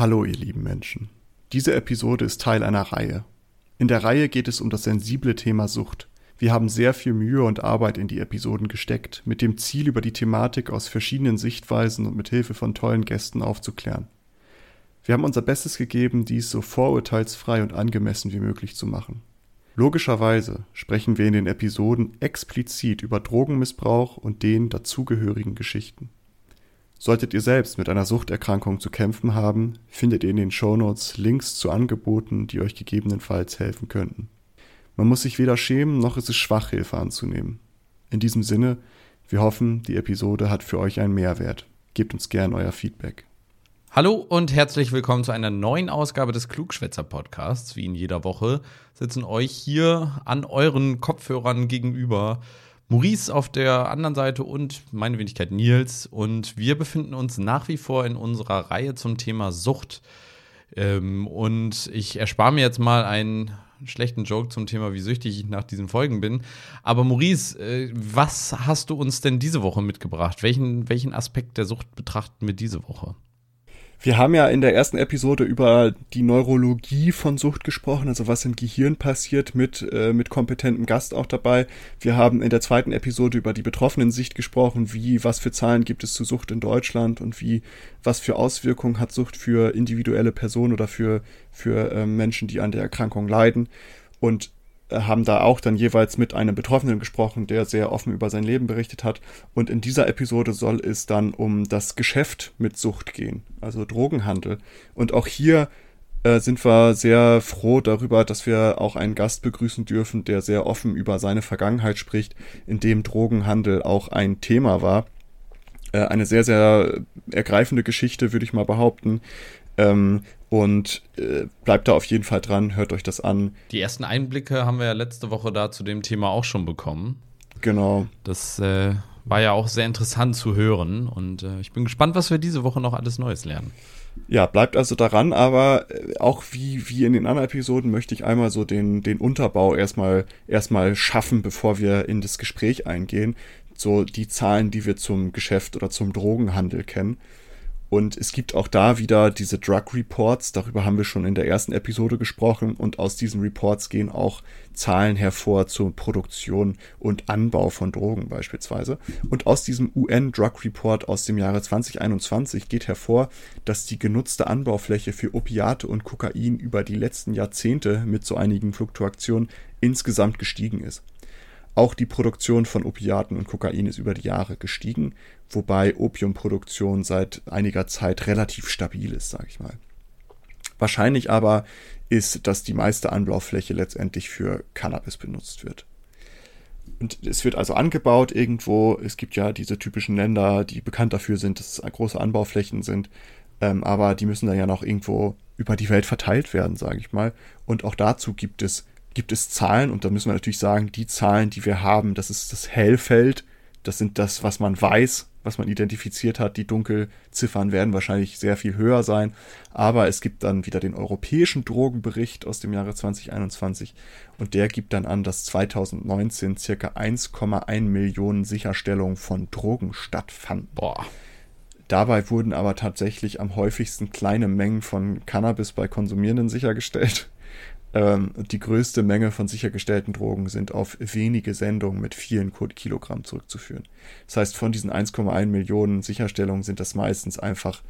Hallo ihr lieben Menschen. Diese Episode ist Teil einer Reihe. In der Reihe geht es um das sensible Thema Sucht. Wir haben sehr viel Mühe und Arbeit in die Episoden gesteckt, mit dem Ziel, über die Thematik aus verschiedenen Sichtweisen und mit Hilfe von tollen Gästen aufzuklären. Wir haben unser Bestes gegeben, dies so vorurteilsfrei und angemessen wie möglich zu machen. Logischerweise sprechen wir in den Episoden explizit über Drogenmissbrauch und den dazugehörigen Geschichten. Solltet ihr selbst mit einer Suchterkrankung zu kämpfen haben, findet ihr in den Shownotes Links zu Angeboten, die euch gegebenenfalls helfen könnten. Man muss sich weder schämen, noch ist es schwach, Hilfe anzunehmen. In diesem Sinne, wir hoffen, die Episode hat für euch einen Mehrwert. Gebt uns gern euer Feedback. Hallo und herzlich willkommen zu einer neuen Ausgabe des Klugschwätzer Podcasts. Wie in jeder Woche sitzen euch hier an euren Kopfhörern gegenüber Maurice auf der anderen Seite und meine Wenigkeit Nils. Und wir befinden uns nach wie vor in unserer Reihe zum Thema Sucht. Ähm, und ich erspare mir jetzt mal einen schlechten Joke zum Thema, wie süchtig ich nach diesen Folgen bin. Aber Maurice, äh, was hast du uns denn diese Woche mitgebracht? Welchen, welchen Aspekt der Sucht betrachten wir diese Woche? Wir haben ja in der ersten Episode über die Neurologie von Sucht gesprochen, also was im Gehirn passiert mit, äh, mit kompetentem Gast auch dabei. Wir haben in der zweiten Episode über die Betroffenen-Sicht gesprochen, wie, was für Zahlen gibt es zu Sucht in Deutschland und wie, was für Auswirkungen hat Sucht für individuelle Personen oder für, für äh, Menschen, die an der Erkrankung leiden. Und haben da auch dann jeweils mit einem Betroffenen gesprochen, der sehr offen über sein Leben berichtet hat. Und in dieser Episode soll es dann um das Geschäft mit Sucht gehen, also Drogenhandel. Und auch hier äh, sind wir sehr froh darüber, dass wir auch einen Gast begrüßen dürfen, der sehr offen über seine Vergangenheit spricht, in dem Drogenhandel auch ein Thema war. Äh, eine sehr, sehr ergreifende Geschichte, würde ich mal behaupten. Ähm, und äh, bleibt da auf jeden Fall dran, hört euch das an. Die ersten Einblicke haben wir ja letzte Woche da zu dem Thema auch schon bekommen. Genau. Das äh, war ja auch sehr interessant zu hören und äh, ich bin gespannt, was wir diese Woche noch alles Neues lernen. Ja, bleibt also daran, aber äh, auch wie, wie in den anderen Episoden möchte ich einmal so den, den Unterbau erstmal, erstmal schaffen, bevor wir in das Gespräch eingehen. So die Zahlen, die wir zum Geschäft oder zum Drogenhandel kennen. Und es gibt auch da wieder diese Drug Reports, darüber haben wir schon in der ersten Episode gesprochen. Und aus diesen Reports gehen auch Zahlen hervor zur Produktion und Anbau von Drogen beispielsweise. Und aus diesem UN Drug Report aus dem Jahre 2021 geht hervor, dass die genutzte Anbaufläche für Opiate und Kokain über die letzten Jahrzehnte mit so einigen Fluktuationen insgesamt gestiegen ist. Auch die Produktion von Opiaten und Kokain ist über die Jahre gestiegen, wobei Opiumproduktion seit einiger Zeit relativ stabil ist, sage ich mal. Wahrscheinlich aber ist, dass die meiste Anbaufläche letztendlich für Cannabis benutzt wird. Und es wird also angebaut irgendwo. Es gibt ja diese typischen Länder, die bekannt dafür sind, dass es große Anbauflächen sind. Ähm, aber die müssen dann ja noch irgendwo über die Welt verteilt werden, sage ich mal. Und auch dazu gibt es gibt es Zahlen und da müssen wir natürlich sagen, die Zahlen, die wir haben, das ist das Hellfeld, das sind das, was man weiß, was man identifiziert hat. Die Dunkelziffern werden wahrscheinlich sehr viel höher sein, aber es gibt dann wieder den europäischen Drogenbericht aus dem Jahre 2021 und der gibt dann an, dass 2019 circa 1,1 Millionen Sicherstellungen von Drogen stattfanden. Boah. Dabei wurden aber tatsächlich am häufigsten kleine Mengen von Cannabis bei Konsumierenden sichergestellt. Ähm, die größte Menge von sichergestellten Drogen sind auf wenige Sendungen mit vielen Kilogramm zurückzuführen. Das heißt, von diesen 1,1 Millionen Sicherstellungen sind das meistens einfach,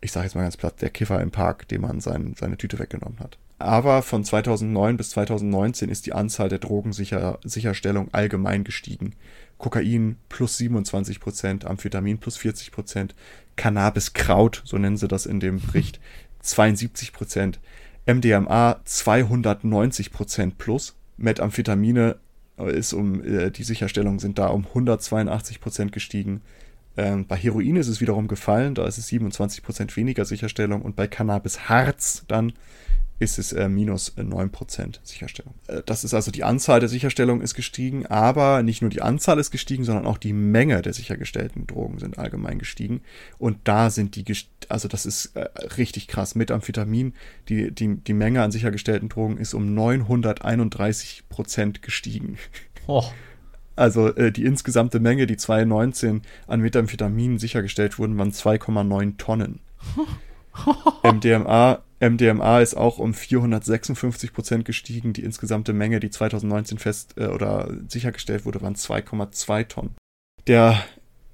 ich sage jetzt mal ganz platt, der Kiffer im Park, dem man sein, seine Tüte weggenommen hat. Aber von 2009 bis 2019 ist die Anzahl der Drogensicherstellungen allgemein gestiegen. Kokain plus 27 Prozent, Amphetamin plus 40 Prozent, Cannabiskraut, so nennen sie das in dem Bericht, 72 Prozent. MDMA 290% plus. Methamphetamine ist um, äh, die Sicherstellungen sind da um 182% gestiegen. Ähm, bei Heroin ist es wiederum gefallen, da ist es 27% weniger Sicherstellung und bei Cannabis Harz dann ist es äh, minus 9% äh, Sicherstellung. Äh, das ist also die Anzahl der Sicherstellungen ist gestiegen, aber nicht nur die Anzahl ist gestiegen, sondern auch die Menge der sichergestellten Drogen sind allgemein gestiegen. Und da sind die, also das ist äh, richtig krass. Mit Amphetamin, die, die, die Menge an sichergestellten Drogen ist um 931% gestiegen. Oh. Also äh, die insgesamte Menge, die 2019 an Methamphetamin sichergestellt wurden, waren 2,9 Tonnen. MDMA, MDMA ist auch um 456 Prozent gestiegen. Die insgesamte Menge, die 2019 fest äh, oder sichergestellt wurde, waren 2,2 Tonnen. Der,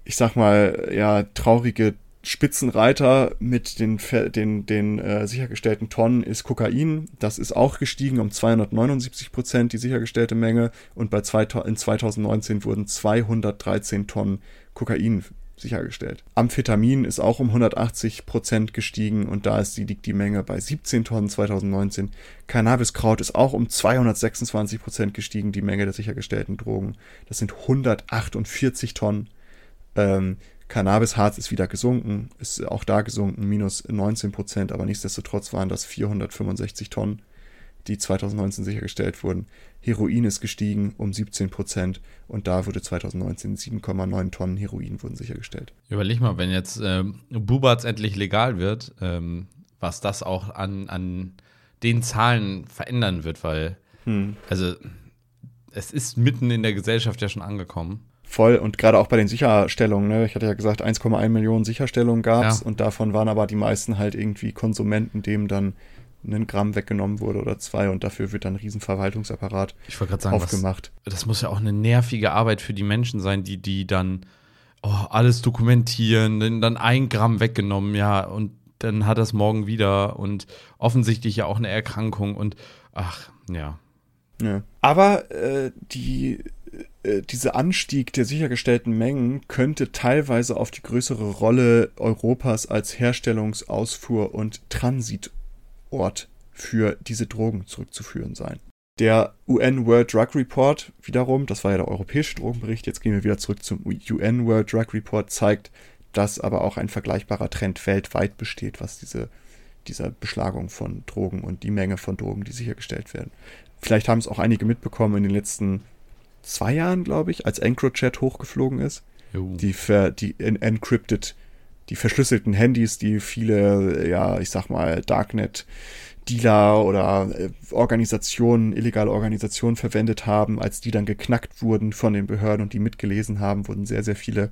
ich sag mal, ja, traurige Spitzenreiter mit den, den, den äh, sichergestellten Tonnen ist Kokain. Das ist auch gestiegen um 279 Prozent, die sichergestellte Menge. Und bei zwei, in 2019 wurden 213 Tonnen Kokain sichergestellt. Amphetamin ist auch um 180 Prozent gestiegen und da ist die, liegt die Menge bei 17 Tonnen 2019. Cannabiskraut ist auch um 226 Prozent gestiegen, die Menge der sichergestellten Drogen. Das sind 148 Tonnen. Ähm, Cannabisharz ist wieder gesunken, ist auch da gesunken, minus 19 Prozent, aber nichtsdestotrotz waren das 465 Tonnen, die 2019 sichergestellt wurden. Heroin ist gestiegen um 17 Prozent und da wurde 2019 7,9 Tonnen Heroin wurden sichergestellt. Überleg mal, wenn jetzt äh, Bubatz endlich legal wird, ähm, was das auch an, an den Zahlen verändern wird, weil, hm. also, es ist mitten in der Gesellschaft ja schon angekommen. Voll und gerade auch bei den Sicherstellungen, ne? ich hatte ja gesagt, 1,1 Millionen Sicherstellungen gab es ja. und davon waren aber die meisten halt irgendwie Konsumenten, dem dann ein Gramm weggenommen wurde oder zwei und dafür wird dann ein Riesenverwaltungsapparat ich sagen, aufgemacht. Was, das muss ja auch eine nervige Arbeit für die Menschen sein, die, die dann oh, alles dokumentieren, dann ein Gramm weggenommen, ja, und dann hat das morgen wieder und offensichtlich ja auch eine Erkrankung und ach, ja. ja. Aber äh, die äh, dieser Anstieg der sichergestellten Mengen könnte teilweise auf die größere Rolle Europas als Herstellungs-, Ausfuhr- und Transitort für diese Drogen zurückzuführen sein. Der UN World Drug Report wiederum, das war ja der europäische Drogenbericht, jetzt gehen wir wieder zurück zum UN World Drug Report, zeigt, dass aber auch ein vergleichbarer Trend weltweit besteht, was diese, dieser Beschlagung von Drogen und die Menge von Drogen, die sichergestellt werden. Vielleicht haben es auch einige mitbekommen in den letzten zwei Jahren, glaube ich, als EncroChat hochgeflogen ist. Jo. Die, ver, die encrypted, die verschlüsselten Handys, die viele, ja, ich sag mal, Darknet Dealer oder äh, Organisationen, illegale Organisationen verwendet haben, als die dann geknackt wurden von den Behörden und die mitgelesen haben, wurden sehr, sehr viele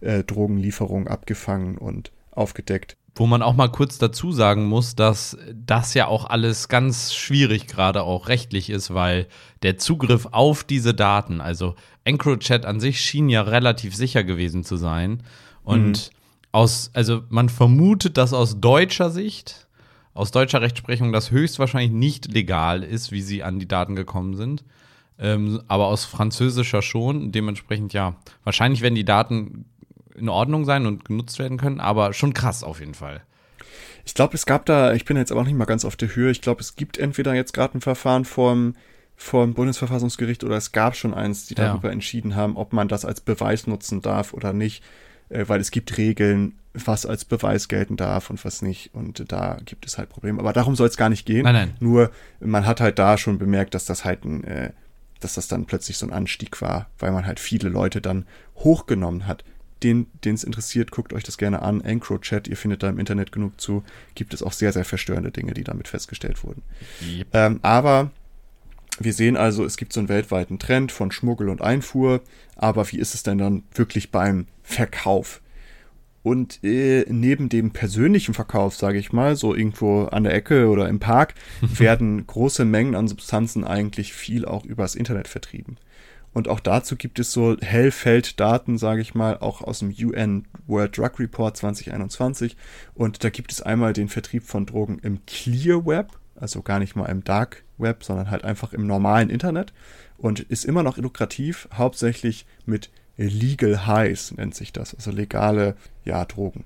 äh, Drogenlieferungen abgefangen und aufgedeckt. Wo man auch mal kurz dazu sagen muss, dass das ja auch alles ganz schwierig gerade auch rechtlich ist, weil der Zugriff auf diese Daten, also EncroChat an sich schien ja relativ sicher gewesen zu sein. Und mhm. Aus, also man vermutet, dass aus deutscher Sicht, aus deutscher Rechtsprechung, das höchstwahrscheinlich nicht legal ist, wie sie an die Daten gekommen sind. Ähm, aber aus französischer schon. Dementsprechend ja, wahrscheinlich werden die Daten in Ordnung sein und genutzt werden können, aber schon krass auf jeden Fall. Ich glaube, es gab da, ich bin jetzt aber auch nicht mal ganz auf der Höhe, ich glaube, es gibt entweder jetzt gerade ein Verfahren vorm, vorm Bundesverfassungsgericht oder es gab schon eins, die darüber ja. entschieden haben, ob man das als Beweis nutzen darf oder nicht, weil es gibt Regeln, was als Beweis gelten darf und was nicht. Und da gibt es halt Probleme. Aber darum soll es gar nicht gehen. Nein, nein. Nur man hat halt da schon bemerkt, dass das halt ein, äh, dass das dann plötzlich so ein Anstieg war, weil man halt viele Leute dann hochgenommen hat den es interessiert, guckt euch das gerne an. EncroChat, ihr findet da im Internet genug zu. Gibt es auch sehr, sehr verstörende Dinge, die damit festgestellt wurden. Yep. Ähm, aber wir sehen also, es gibt so einen weltweiten Trend von Schmuggel und Einfuhr. Aber wie ist es denn dann wirklich beim Verkauf? Und äh, neben dem persönlichen Verkauf, sage ich mal, so irgendwo an der Ecke oder im Park, werden große Mengen an Substanzen eigentlich viel auch übers Internet vertrieben. Und auch dazu gibt es so Hellfelddaten, sage ich mal, auch aus dem UN World Drug Report 2021. Und da gibt es einmal den Vertrieb von Drogen im Clear Web, also gar nicht mal im Dark Web, sondern halt einfach im normalen Internet. Und ist immer noch lukrativ, hauptsächlich mit Legal Highs nennt sich das, also legale ja, Drogen.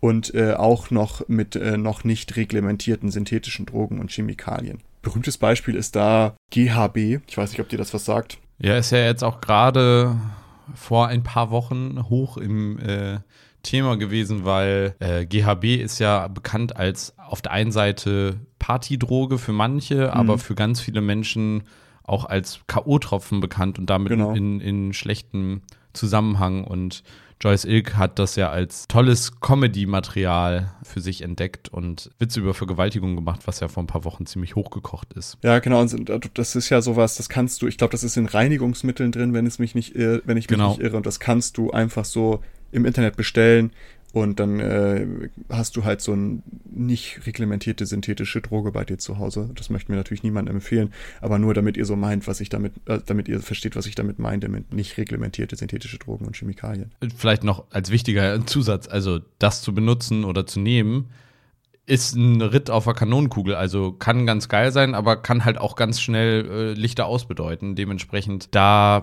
Und äh, auch noch mit äh, noch nicht reglementierten synthetischen Drogen und Chemikalien. Berühmtes Beispiel ist da GHB. Ich weiß nicht, ob dir das was sagt. Ja, ist ja jetzt auch gerade vor ein paar Wochen hoch im äh, Thema gewesen, weil äh, GHB ist ja bekannt als auf der einen Seite Partydroge für manche, mhm. aber für ganz viele Menschen auch als K.O.-Tropfen bekannt und damit genau. in, in schlechtem Zusammenhang. Und Joyce Ilk hat das ja als tolles Comedy-Material für sich entdeckt und Witze über Vergewaltigung gemacht, was ja vor ein paar Wochen ziemlich hochgekocht ist. Ja, genau. Und das ist ja sowas, das kannst du, ich glaube, das ist in Reinigungsmitteln drin, wenn es mich nicht, irre, wenn ich mich genau. nicht irre. Und das kannst du einfach so im Internet bestellen und dann äh, hast du halt so ein nicht reglementierte synthetische Droge bei dir zu Hause. Das möchten wir natürlich niemandem empfehlen, aber nur damit ihr so meint, was ich damit, äh, damit ihr versteht, was ich damit meinte mit nicht reglementierte synthetische Drogen und Chemikalien. Vielleicht noch als wichtiger Zusatz, also das zu benutzen oder zu nehmen, ist ein Ritt auf der Kanonenkugel, also kann ganz geil sein, aber kann halt auch ganz schnell äh, Lichter ausbedeuten. Dementsprechend da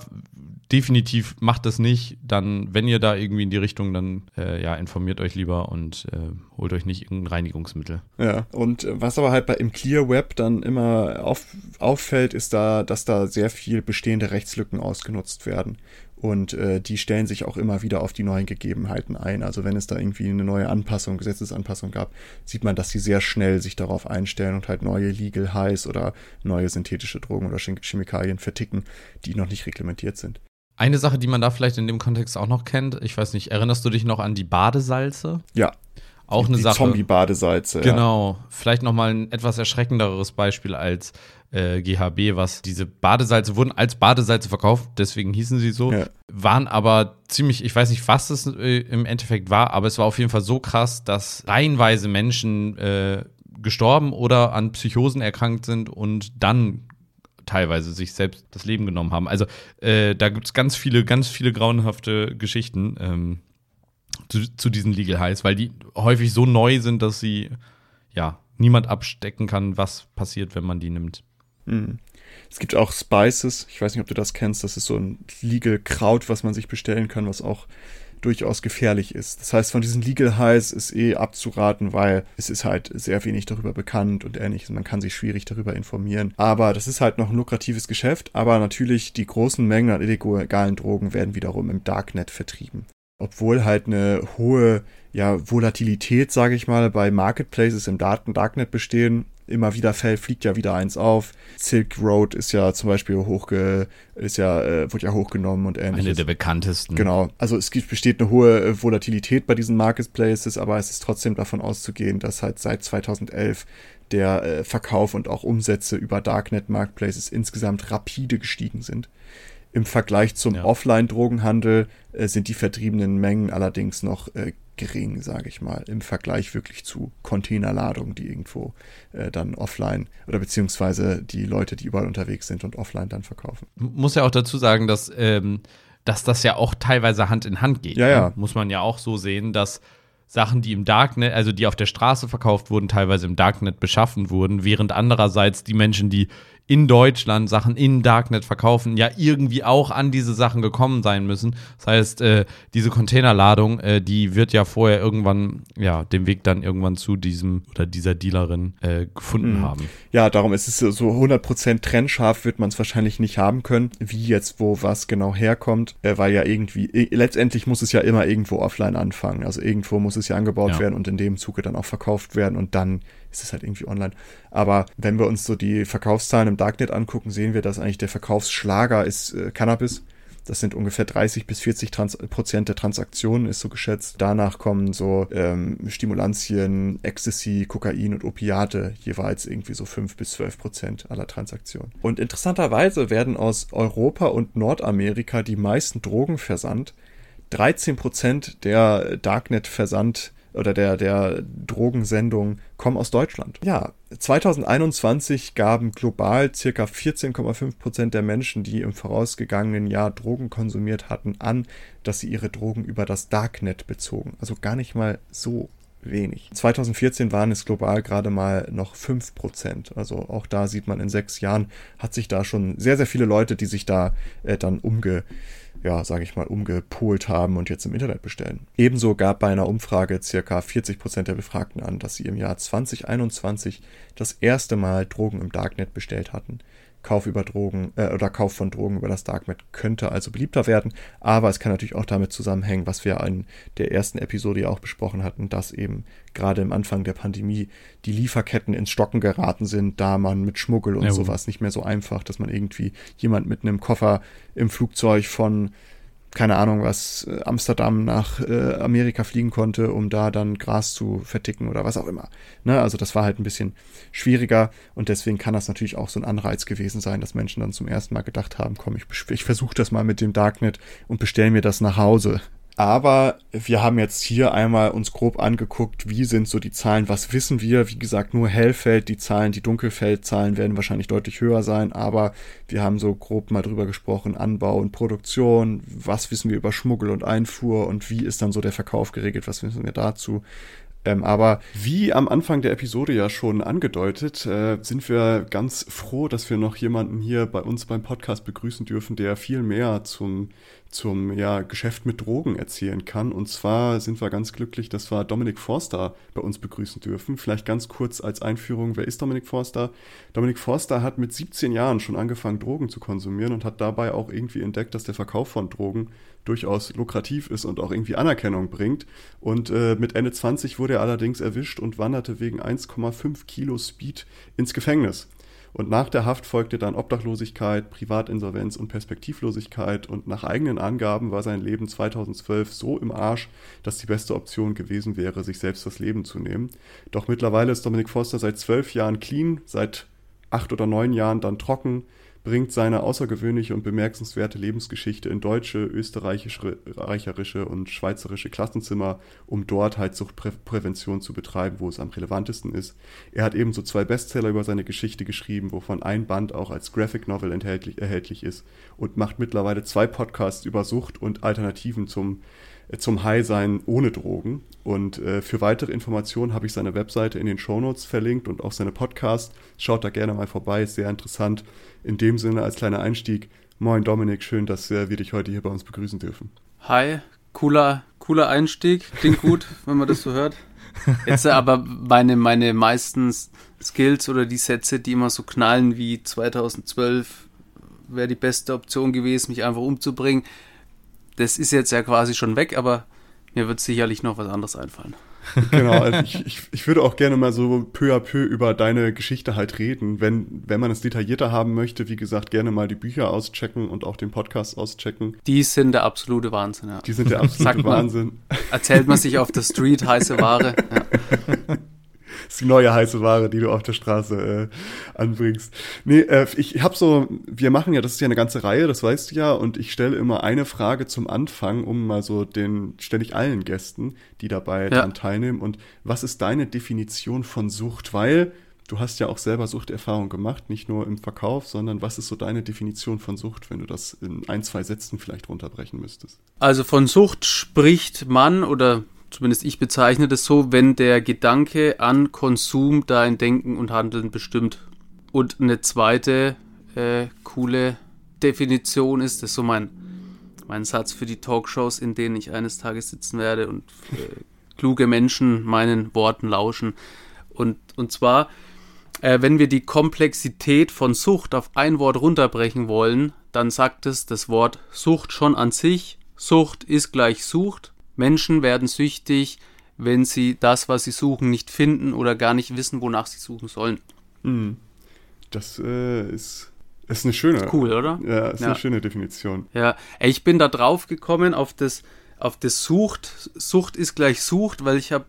definitiv macht das nicht. Dann, wenn ihr da irgendwie in die Richtung, dann äh, ja, informiert euch lieber und äh, holt euch nicht irgendein Reinigungsmittel. Ja, und äh, was aber halt bei im Clear Web dann immer auf, auffällt, ist da, dass da sehr viel bestehende Rechtslücken ausgenutzt werden. Und äh, die stellen sich auch immer wieder auf die neuen Gegebenheiten ein. Also wenn es da irgendwie eine neue Anpassung, Gesetzesanpassung gab, sieht man, dass sie sehr schnell sich darauf einstellen und halt neue Legal Highs oder neue synthetische Drogen oder Chemikalien verticken, die noch nicht reglementiert sind. Eine Sache, die man da vielleicht in dem Kontext auch noch kennt, ich weiß nicht, erinnerst du dich noch an die Badesalze? Ja. Auch eine die Sache. Zombie-Badesalze. Genau. Ja. Vielleicht noch mal ein etwas erschreckenderes Beispiel als äh, GHB, was diese Badesalze wurden als Badesalze verkauft, deswegen hießen sie so, ja. waren aber ziemlich, ich weiß nicht, was es äh, im Endeffekt war, aber es war auf jeden Fall so krass, dass reihenweise Menschen äh, gestorben oder an Psychosen erkrankt sind und dann teilweise sich selbst das Leben genommen haben. Also äh, da gibt es ganz viele, ganz viele grauenhafte Geschichten ähm, zu, zu, diesen Legal Highs, weil die häufig so neu sind, dass sie ja niemand abstecken kann, was passiert, wenn man die nimmt. Mhm. Es gibt auch Spices, ich weiß nicht, ob du das kennst, das ist so ein Legal Kraut, was man sich bestellen kann, was auch durchaus gefährlich ist. Das heißt, von diesen Legal Highs ist eh abzuraten, weil es ist halt sehr wenig darüber bekannt und ähnliches. Man kann sich schwierig darüber informieren. Aber das ist halt noch ein lukratives Geschäft. Aber natürlich die großen Mengen an illegalen Drogen werden wiederum im Darknet vertrieben. Obwohl halt eine hohe ja, Volatilität, sage ich mal, bei Marketplaces im Darknet bestehen, immer wieder fällt, fliegt ja wieder eins auf. Silk Road ist ja zum Beispiel hochge, ist ja, äh, wird ja hochgenommen und ähnliches. Eine der bekanntesten. Genau. Also es gibt, besteht eine hohe äh, Volatilität bei diesen Marketplaces, aber es ist trotzdem davon auszugehen, dass halt seit 2011 der äh, Verkauf und auch Umsätze über Darknet Marketplaces insgesamt rapide gestiegen sind. Im Vergleich zum ja. Offline-Drogenhandel äh, sind die vertriebenen Mengen allerdings noch äh, gering, sage ich mal, im Vergleich wirklich zu Containerladungen, die irgendwo äh, dann offline oder beziehungsweise die Leute, die überall unterwegs sind und offline dann verkaufen. Muss ja auch dazu sagen, dass, ähm, dass das ja auch teilweise Hand in Hand geht. Ja, ja. Ne? Muss man ja auch so sehen, dass Sachen, die im Darknet, also die auf der Straße verkauft wurden, teilweise im Darknet beschaffen wurden, während andererseits die Menschen, die in Deutschland Sachen in Darknet verkaufen, ja irgendwie auch an diese Sachen gekommen sein müssen. Das heißt, äh, diese Containerladung, äh, die wird ja vorher irgendwann, ja, den Weg dann irgendwann zu diesem oder dieser Dealerin äh, gefunden mhm. haben. Ja, darum ist es so 100% trennscharf wird man es wahrscheinlich nicht haben können, wie jetzt wo was genau herkommt, äh, weil ja irgendwie, letztendlich muss es ja immer irgendwo offline anfangen. Also irgendwo muss es ja angebaut ja. werden und in dem Zuge dann auch verkauft werden und dann ist es halt irgendwie online. Aber wenn wir uns so die Verkaufszahlen im Darknet angucken, sehen wir, dass eigentlich der Verkaufsschlager ist äh, Cannabis. Das sind ungefähr 30 bis 40 Trans Prozent der Transaktionen, ist so geschätzt. Danach kommen so ähm, Stimulantien, Ecstasy, Kokain und Opiate, jeweils irgendwie so 5 bis 12 Prozent aller Transaktionen. Und interessanterweise werden aus Europa und Nordamerika die meisten Drogen versandt. 13 Prozent der Darknet-Versand oder der, der Drogensendungen kommen aus Deutschland. Ja, 2021 gaben global circa 14,5 Prozent der Menschen, die im vorausgegangenen Jahr Drogen konsumiert hatten, an, dass sie ihre Drogen über das Darknet bezogen. Also gar nicht mal so wenig. 2014 waren es global gerade mal noch 5 Prozent. Also auch da sieht man, in sechs Jahren hat sich da schon sehr, sehr viele Leute, die sich da äh, dann umge ja, sage ich mal, umgepolt haben und jetzt im Internet bestellen. Ebenso gab bei einer Umfrage circa 40 Prozent der Befragten an, dass sie im Jahr 2021 das erste Mal Drogen im Darknet bestellt hatten. Kauf über Drogen äh, oder Kauf von Drogen über das Darknet könnte also beliebter werden, aber es kann natürlich auch damit zusammenhängen, was wir in der ersten Episode ja auch besprochen hatten, dass eben gerade im Anfang der Pandemie die Lieferketten ins Stocken geraten sind, da man mit Schmuggel und ja, sowas nicht mehr so einfach, dass man irgendwie jemand mit einem Koffer im Flugzeug von keine Ahnung was, äh, Amsterdam nach äh, Amerika fliegen konnte, um da dann Gras zu verticken oder was auch immer. Ne? Also das war halt ein bisschen schwieriger und deswegen kann das natürlich auch so ein Anreiz gewesen sein, dass Menschen dann zum ersten Mal gedacht haben, komm, ich, ich versuche das mal mit dem Darknet und bestell mir das nach Hause. Aber wir haben jetzt hier einmal uns grob angeguckt, wie sind so die Zahlen, was wissen wir. Wie gesagt, nur Hellfeld, die Zahlen, die Dunkelfeldzahlen werden wahrscheinlich deutlich höher sein, aber wir haben so grob mal drüber gesprochen, Anbau und Produktion, was wissen wir über Schmuggel und Einfuhr und wie ist dann so der Verkauf geregelt, was wissen wir dazu. Ähm, aber wie am Anfang der Episode ja schon angedeutet, äh, sind wir ganz froh, dass wir noch jemanden hier bei uns beim Podcast begrüßen dürfen, der viel mehr zum zum ja, Geschäft mit Drogen erzählen kann. Und zwar sind wir ganz glücklich, dass wir Dominik Forster bei uns begrüßen dürfen. Vielleicht ganz kurz als Einführung, wer ist Dominik Forster? Dominik Forster hat mit 17 Jahren schon angefangen, Drogen zu konsumieren und hat dabei auch irgendwie entdeckt, dass der Verkauf von Drogen durchaus lukrativ ist und auch irgendwie Anerkennung bringt. Und äh, mit Ende 20 wurde er allerdings erwischt und wanderte wegen 1,5 Kilo Speed ins Gefängnis. Und nach der Haft folgte dann Obdachlosigkeit, Privatinsolvenz und Perspektivlosigkeit. Und nach eigenen Angaben war sein Leben 2012 so im Arsch, dass die beste Option gewesen wäre, sich selbst das Leben zu nehmen. Doch mittlerweile ist Dominik Foster seit zwölf Jahren clean, seit acht oder neun Jahren dann trocken, bringt seine außergewöhnliche und bemerkenswerte Lebensgeschichte in deutsche, österreichische und schweizerische Klassenzimmer, um dort halt Suchtprävention zu betreiben, wo es am relevantesten ist. Er hat ebenso zwei Bestseller über seine Geschichte geschrieben, wovon ein Band auch als Graphic Novel erhältlich ist und macht mittlerweile zwei Podcasts über Sucht und Alternativen zum zum High-Sein ohne Drogen. Und äh, für weitere Informationen habe ich seine Webseite in den Shownotes verlinkt und auch seine Podcast. Schaut da gerne mal vorbei, ist sehr interessant. In dem Sinne als kleiner Einstieg. Moin Dominik, schön, dass äh, wir dich heute hier bei uns begrüßen dürfen. Hi, cooler, cooler Einstieg. Klingt gut, wenn man das so hört. Jetzt äh, aber meine, meine meisten Skills oder die Sätze, die immer so knallen wie 2012 wäre die beste Option gewesen, mich einfach umzubringen das ist jetzt ja quasi schon weg, aber mir wird sicherlich noch was anderes einfallen. genau, also ich, ich, ich würde auch gerne mal so peu à peu über deine Geschichte halt reden. Wenn, wenn man es detaillierter haben möchte, wie gesagt, gerne mal die Bücher auschecken und auch den Podcast auschecken. Die sind der absolute Wahnsinn, ja. Die sind der absolute Wahnsinn. Erzählt man sich auf der Street heiße Ware. Ja. Ist die neue heiße Ware, die du auf der Straße äh, anbringst. Nee, äh, ich habe so, wir machen ja, das ist ja eine ganze Reihe, das weißt du ja, und ich stelle immer eine Frage zum Anfang, um mal so den, stelle ich allen Gästen, die dabei ja. daran teilnehmen. Und was ist deine Definition von Sucht? Weil du hast ja auch selber Suchterfahrung gemacht, nicht nur im Verkauf, sondern was ist so deine Definition von Sucht, wenn du das in ein, zwei Sätzen vielleicht runterbrechen müsstest? Also von Sucht spricht man oder zumindest ich bezeichne das so, wenn der Gedanke an Konsum dein Denken und Handeln bestimmt. Und eine zweite äh, coole Definition ist, das ist so mein, mein Satz für die Talkshows, in denen ich eines Tages sitzen werde und äh, kluge Menschen meinen Worten lauschen. Und, und zwar, äh, wenn wir die Komplexität von Sucht auf ein Wort runterbrechen wollen, dann sagt es das Wort Sucht schon an sich. Sucht ist gleich Sucht. Menschen werden süchtig, wenn sie das, was sie suchen, nicht finden oder gar nicht wissen, wonach sie suchen sollen. Mhm. Das äh, ist, ist eine schöne. Ist cool, oder? Ja, ist ja. eine schöne Definition. Ja, ich bin da drauf gekommen auf das, auf das Sucht. Sucht ist gleich Sucht, weil ich habe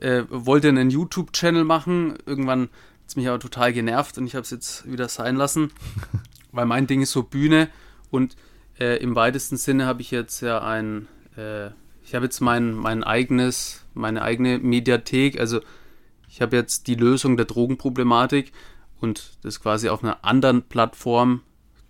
äh, wollte einen YouTube-Channel machen. Irgendwann hat es mich aber total genervt und ich habe es jetzt wieder sein lassen, weil mein Ding ist so Bühne und äh, im weitesten Sinne habe ich jetzt ja ein äh, ich habe jetzt mein, mein eigenes, meine eigene Mediathek, also ich habe jetzt die Lösung der Drogenproblematik und das quasi auf einer anderen Plattform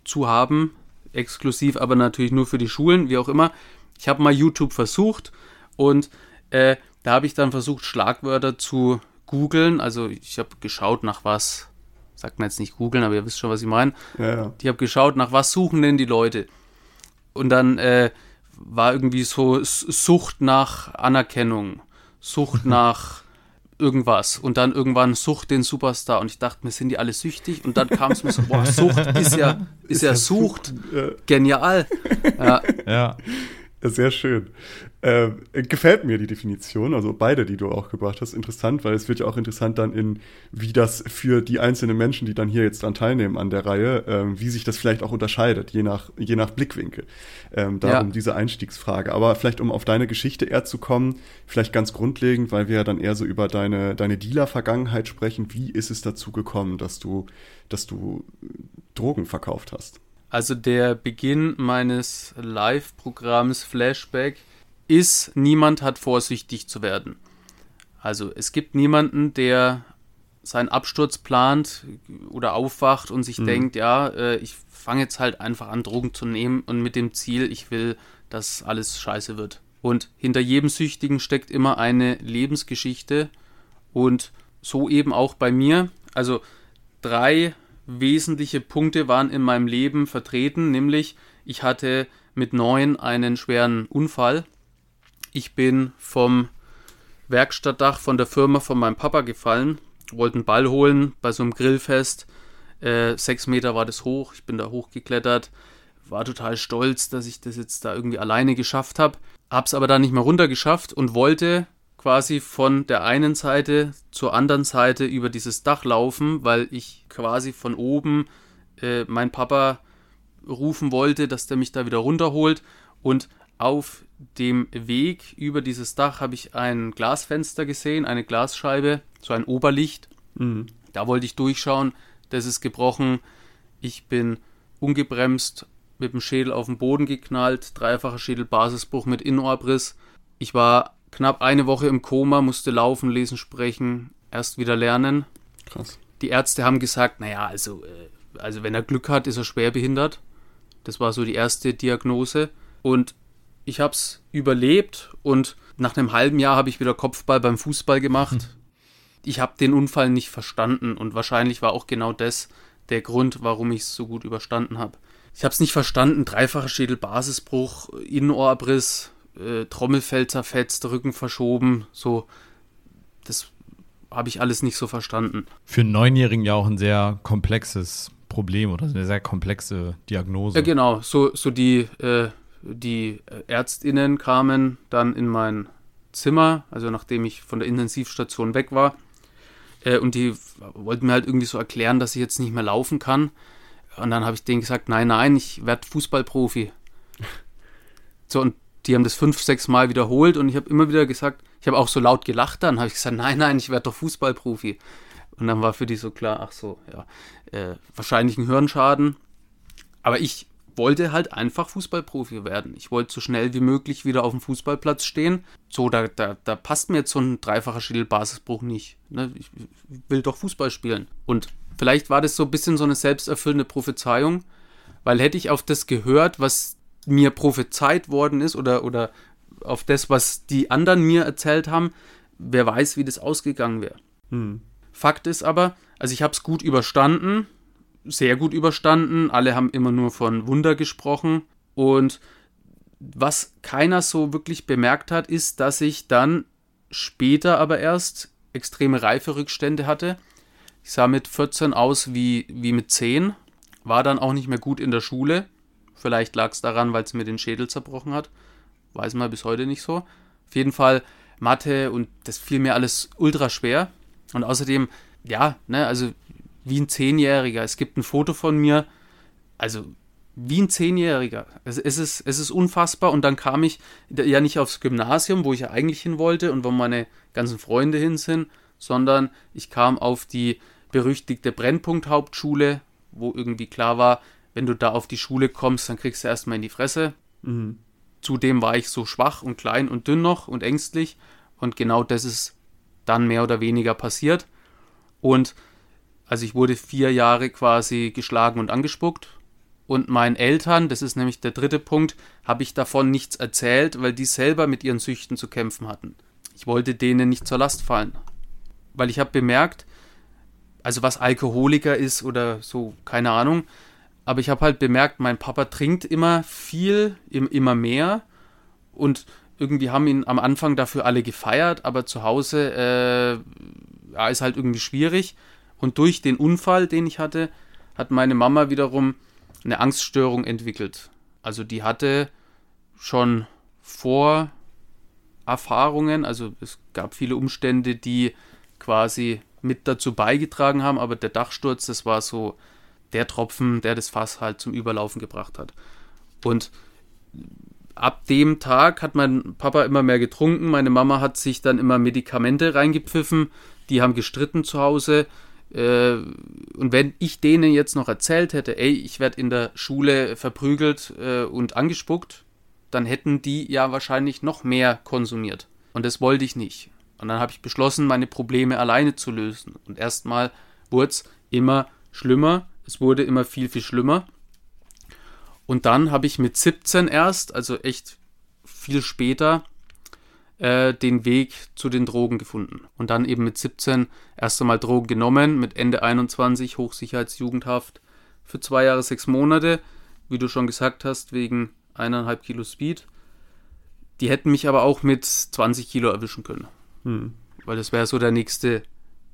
zu haben, exklusiv, aber natürlich nur für die Schulen, wie auch immer. Ich habe mal YouTube versucht und äh, da habe ich dann versucht, Schlagwörter zu googeln. Also ich habe geschaut nach was, sagt man jetzt nicht googeln, aber ihr wisst schon, was ich meine. Ja, ja. Ich habe geschaut, nach was suchen denn die Leute. Und dann äh, war irgendwie so Sucht nach Anerkennung, Sucht nach irgendwas und dann irgendwann Sucht den Superstar und ich dachte mir, sind die alle süchtig? Und dann kam es mir so, boah, Sucht ist ja, ist, ist ja Sucht, Sucht. genial. Ja. ja. Sehr schön. Äh, gefällt mir die Definition, also beide, die du auch gebracht hast, interessant, weil es wird ja auch interessant dann in, wie das für die einzelnen Menschen, die dann hier jetzt dran teilnehmen an der Reihe, äh, wie sich das vielleicht auch unterscheidet, je nach, je nach Blickwinkel. Ähm, darum ja. diese Einstiegsfrage. Aber vielleicht, um auf deine Geschichte eher zu kommen, vielleicht ganz grundlegend, weil wir ja dann eher so über deine, deine Dealer-Vergangenheit sprechen. Wie ist es dazu gekommen, dass du, dass du Drogen verkauft hast? Also der Beginn meines Live-Programms Flashback ist, niemand hat vorsichtig zu werden. Also es gibt niemanden, der seinen Absturz plant oder aufwacht und sich mhm. denkt, ja, äh, ich fange jetzt halt einfach an, Drogen zu nehmen und mit dem Ziel, ich will, dass alles scheiße wird. Und hinter jedem Süchtigen steckt immer eine Lebensgeschichte und so eben auch bei mir. Also drei wesentliche Punkte waren in meinem Leben vertreten, nämlich ich hatte mit neun einen schweren Unfall. Ich bin vom Werkstattdach von der Firma von meinem Papa gefallen, wollte einen Ball holen bei so einem Grillfest. Äh, sechs Meter war das hoch, ich bin da hochgeklettert, war total stolz, dass ich das jetzt da irgendwie alleine geschafft habe. Hab's aber da nicht mehr runtergeschafft und wollte quasi von der einen Seite zur anderen Seite über dieses Dach laufen, weil ich quasi von oben äh, mein Papa rufen wollte, dass der mich da wieder runterholt. Und auf dem Weg über dieses Dach habe ich ein Glasfenster gesehen, eine Glasscheibe, so ein Oberlicht. Mhm. Da wollte ich durchschauen. Das ist gebrochen. Ich bin ungebremst mit dem Schädel auf den Boden geknallt, dreifacher Schädelbasisbruch mit Innenohrbriss. Ich war knapp eine Woche im Koma, musste laufen, lesen, sprechen, erst wieder lernen. Krass. Die Ärzte haben gesagt, naja, also, äh, also wenn er Glück hat, ist er schwerbehindert. Das war so die erste Diagnose. Und ich habe es überlebt und nach einem halben Jahr habe ich wieder Kopfball beim Fußball gemacht. Hm. Ich habe den Unfall nicht verstanden und wahrscheinlich war auch genau das der Grund, warum ich es so gut überstanden habe. Ich habe es nicht verstanden. Dreifacher Schädelbasisbruch, Innenohrabriss, äh, Trommelfell zerfetzt, Rücken verschoben, so. Das habe ich alles nicht so verstanden. Für einen Neunjährigen ja auch ein sehr komplexes Problem oder eine sehr komplexe Diagnose. Ja, genau. So, so die, äh, die ÄrztInnen kamen dann in mein Zimmer, also nachdem ich von der Intensivstation weg war. Äh, und die wollten mir halt irgendwie so erklären, dass ich jetzt nicht mehr laufen kann. Und dann habe ich denen gesagt, nein, nein, ich werde Fußballprofi. So, und die haben das fünf, sechs Mal wiederholt und ich habe immer wieder gesagt, ich habe auch so laut gelacht dann, habe ich gesagt, nein, nein, ich werde doch Fußballprofi. Und dann war für die so klar, ach so, ja, äh, wahrscheinlich ein Hirnschaden. Aber ich wollte halt einfach Fußballprofi werden. Ich wollte so schnell wie möglich wieder auf dem Fußballplatz stehen. So, da, da, da passt mir jetzt so ein dreifacher Schädelbasisbruch nicht. Ne? Ich will doch Fußball spielen. Und vielleicht war das so ein bisschen so eine selbsterfüllende Prophezeiung, weil hätte ich auf das gehört, was mir prophezeit worden ist oder, oder auf das, was die anderen mir erzählt haben, wer weiß, wie das ausgegangen wäre. Hm. Fakt ist aber, also ich habe es gut überstanden, sehr gut überstanden. Alle haben immer nur von Wunder gesprochen. Und was keiner so wirklich bemerkt hat, ist, dass ich dann später aber erst extreme Reiferückstände hatte. Ich sah mit 14 aus wie, wie mit 10, war dann auch nicht mehr gut in der Schule, Vielleicht lag es daran, weil es mir den Schädel zerbrochen hat. Weiß man bis heute nicht so. Auf jeden Fall Mathe und das fiel mir alles ultra schwer. Und außerdem, ja, ne, also wie ein Zehnjähriger. Es gibt ein Foto von mir, also wie ein Zehnjähriger. Es, es, ist, es ist unfassbar. Und dann kam ich ja nicht aufs Gymnasium, wo ich ja eigentlich hin wollte und wo meine ganzen Freunde hin sind, sondern ich kam auf die berüchtigte Brennpunkt-Hauptschule, wo irgendwie klar war, wenn du da auf die Schule kommst, dann kriegst du erstmal in die Fresse. Mhm. Zudem war ich so schwach und klein und dünn noch und ängstlich. Und genau das ist dann mehr oder weniger passiert. Und also ich wurde vier Jahre quasi geschlagen und angespuckt. Und meinen Eltern, das ist nämlich der dritte Punkt, habe ich davon nichts erzählt, weil die selber mit ihren Süchten zu kämpfen hatten. Ich wollte denen nicht zur Last fallen. Weil ich habe bemerkt, also was Alkoholiker ist oder so, keine Ahnung, aber ich habe halt bemerkt, mein Papa trinkt immer viel, immer mehr. Und irgendwie haben ihn am Anfang dafür alle gefeiert, aber zu Hause äh, ja, ist halt irgendwie schwierig. Und durch den Unfall, den ich hatte, hat meine Mama wiederum eine Angststörung entwickelt. Also die hatte schon vor Erfahrungen, also es gab viele Umstände, die quasi mit dazu beigetragen haben, aber der Dachsturz, das war so der Tropfen, der das Fass halt zum Überlaufen gebracht hat. Und ab dem Tag hat mein Papa immer mehr getrunken, meine Mama hat sich dann immer Medikamente reingepfiffen, die haben gestritten zu Hause. Äh, und wenn ich denen jetzt noch erzählt hätte, ey, ich werde in der Schule verprügelt äh, und angespuckt, dann hätten die ja wahrscheinlich noch mehr konsumiert. Und das wollte ich nicht. Und dann habe ich beschlossen, meine Probleme alleine zu lösen. Und erstmal wurde es immer schlimmer. Es wurde immer viel, viel schlimmer. Und dann habe ich mit 17 erst, also echt viel später, äh, den Weg zu den Drogen gefunden. Und dann eben mit 17 erst einmal Drogen genommen, mit Ende 21 Hochsicherheitsjugendhaft für zwei Jahre, sechs Monate, wie du schon gesagt hast, wegen eineinhalb Kilo Speed. Die hätten mich aber auch mit 20 Kilo erwischen können. Hm. Weil das wäre so der nächste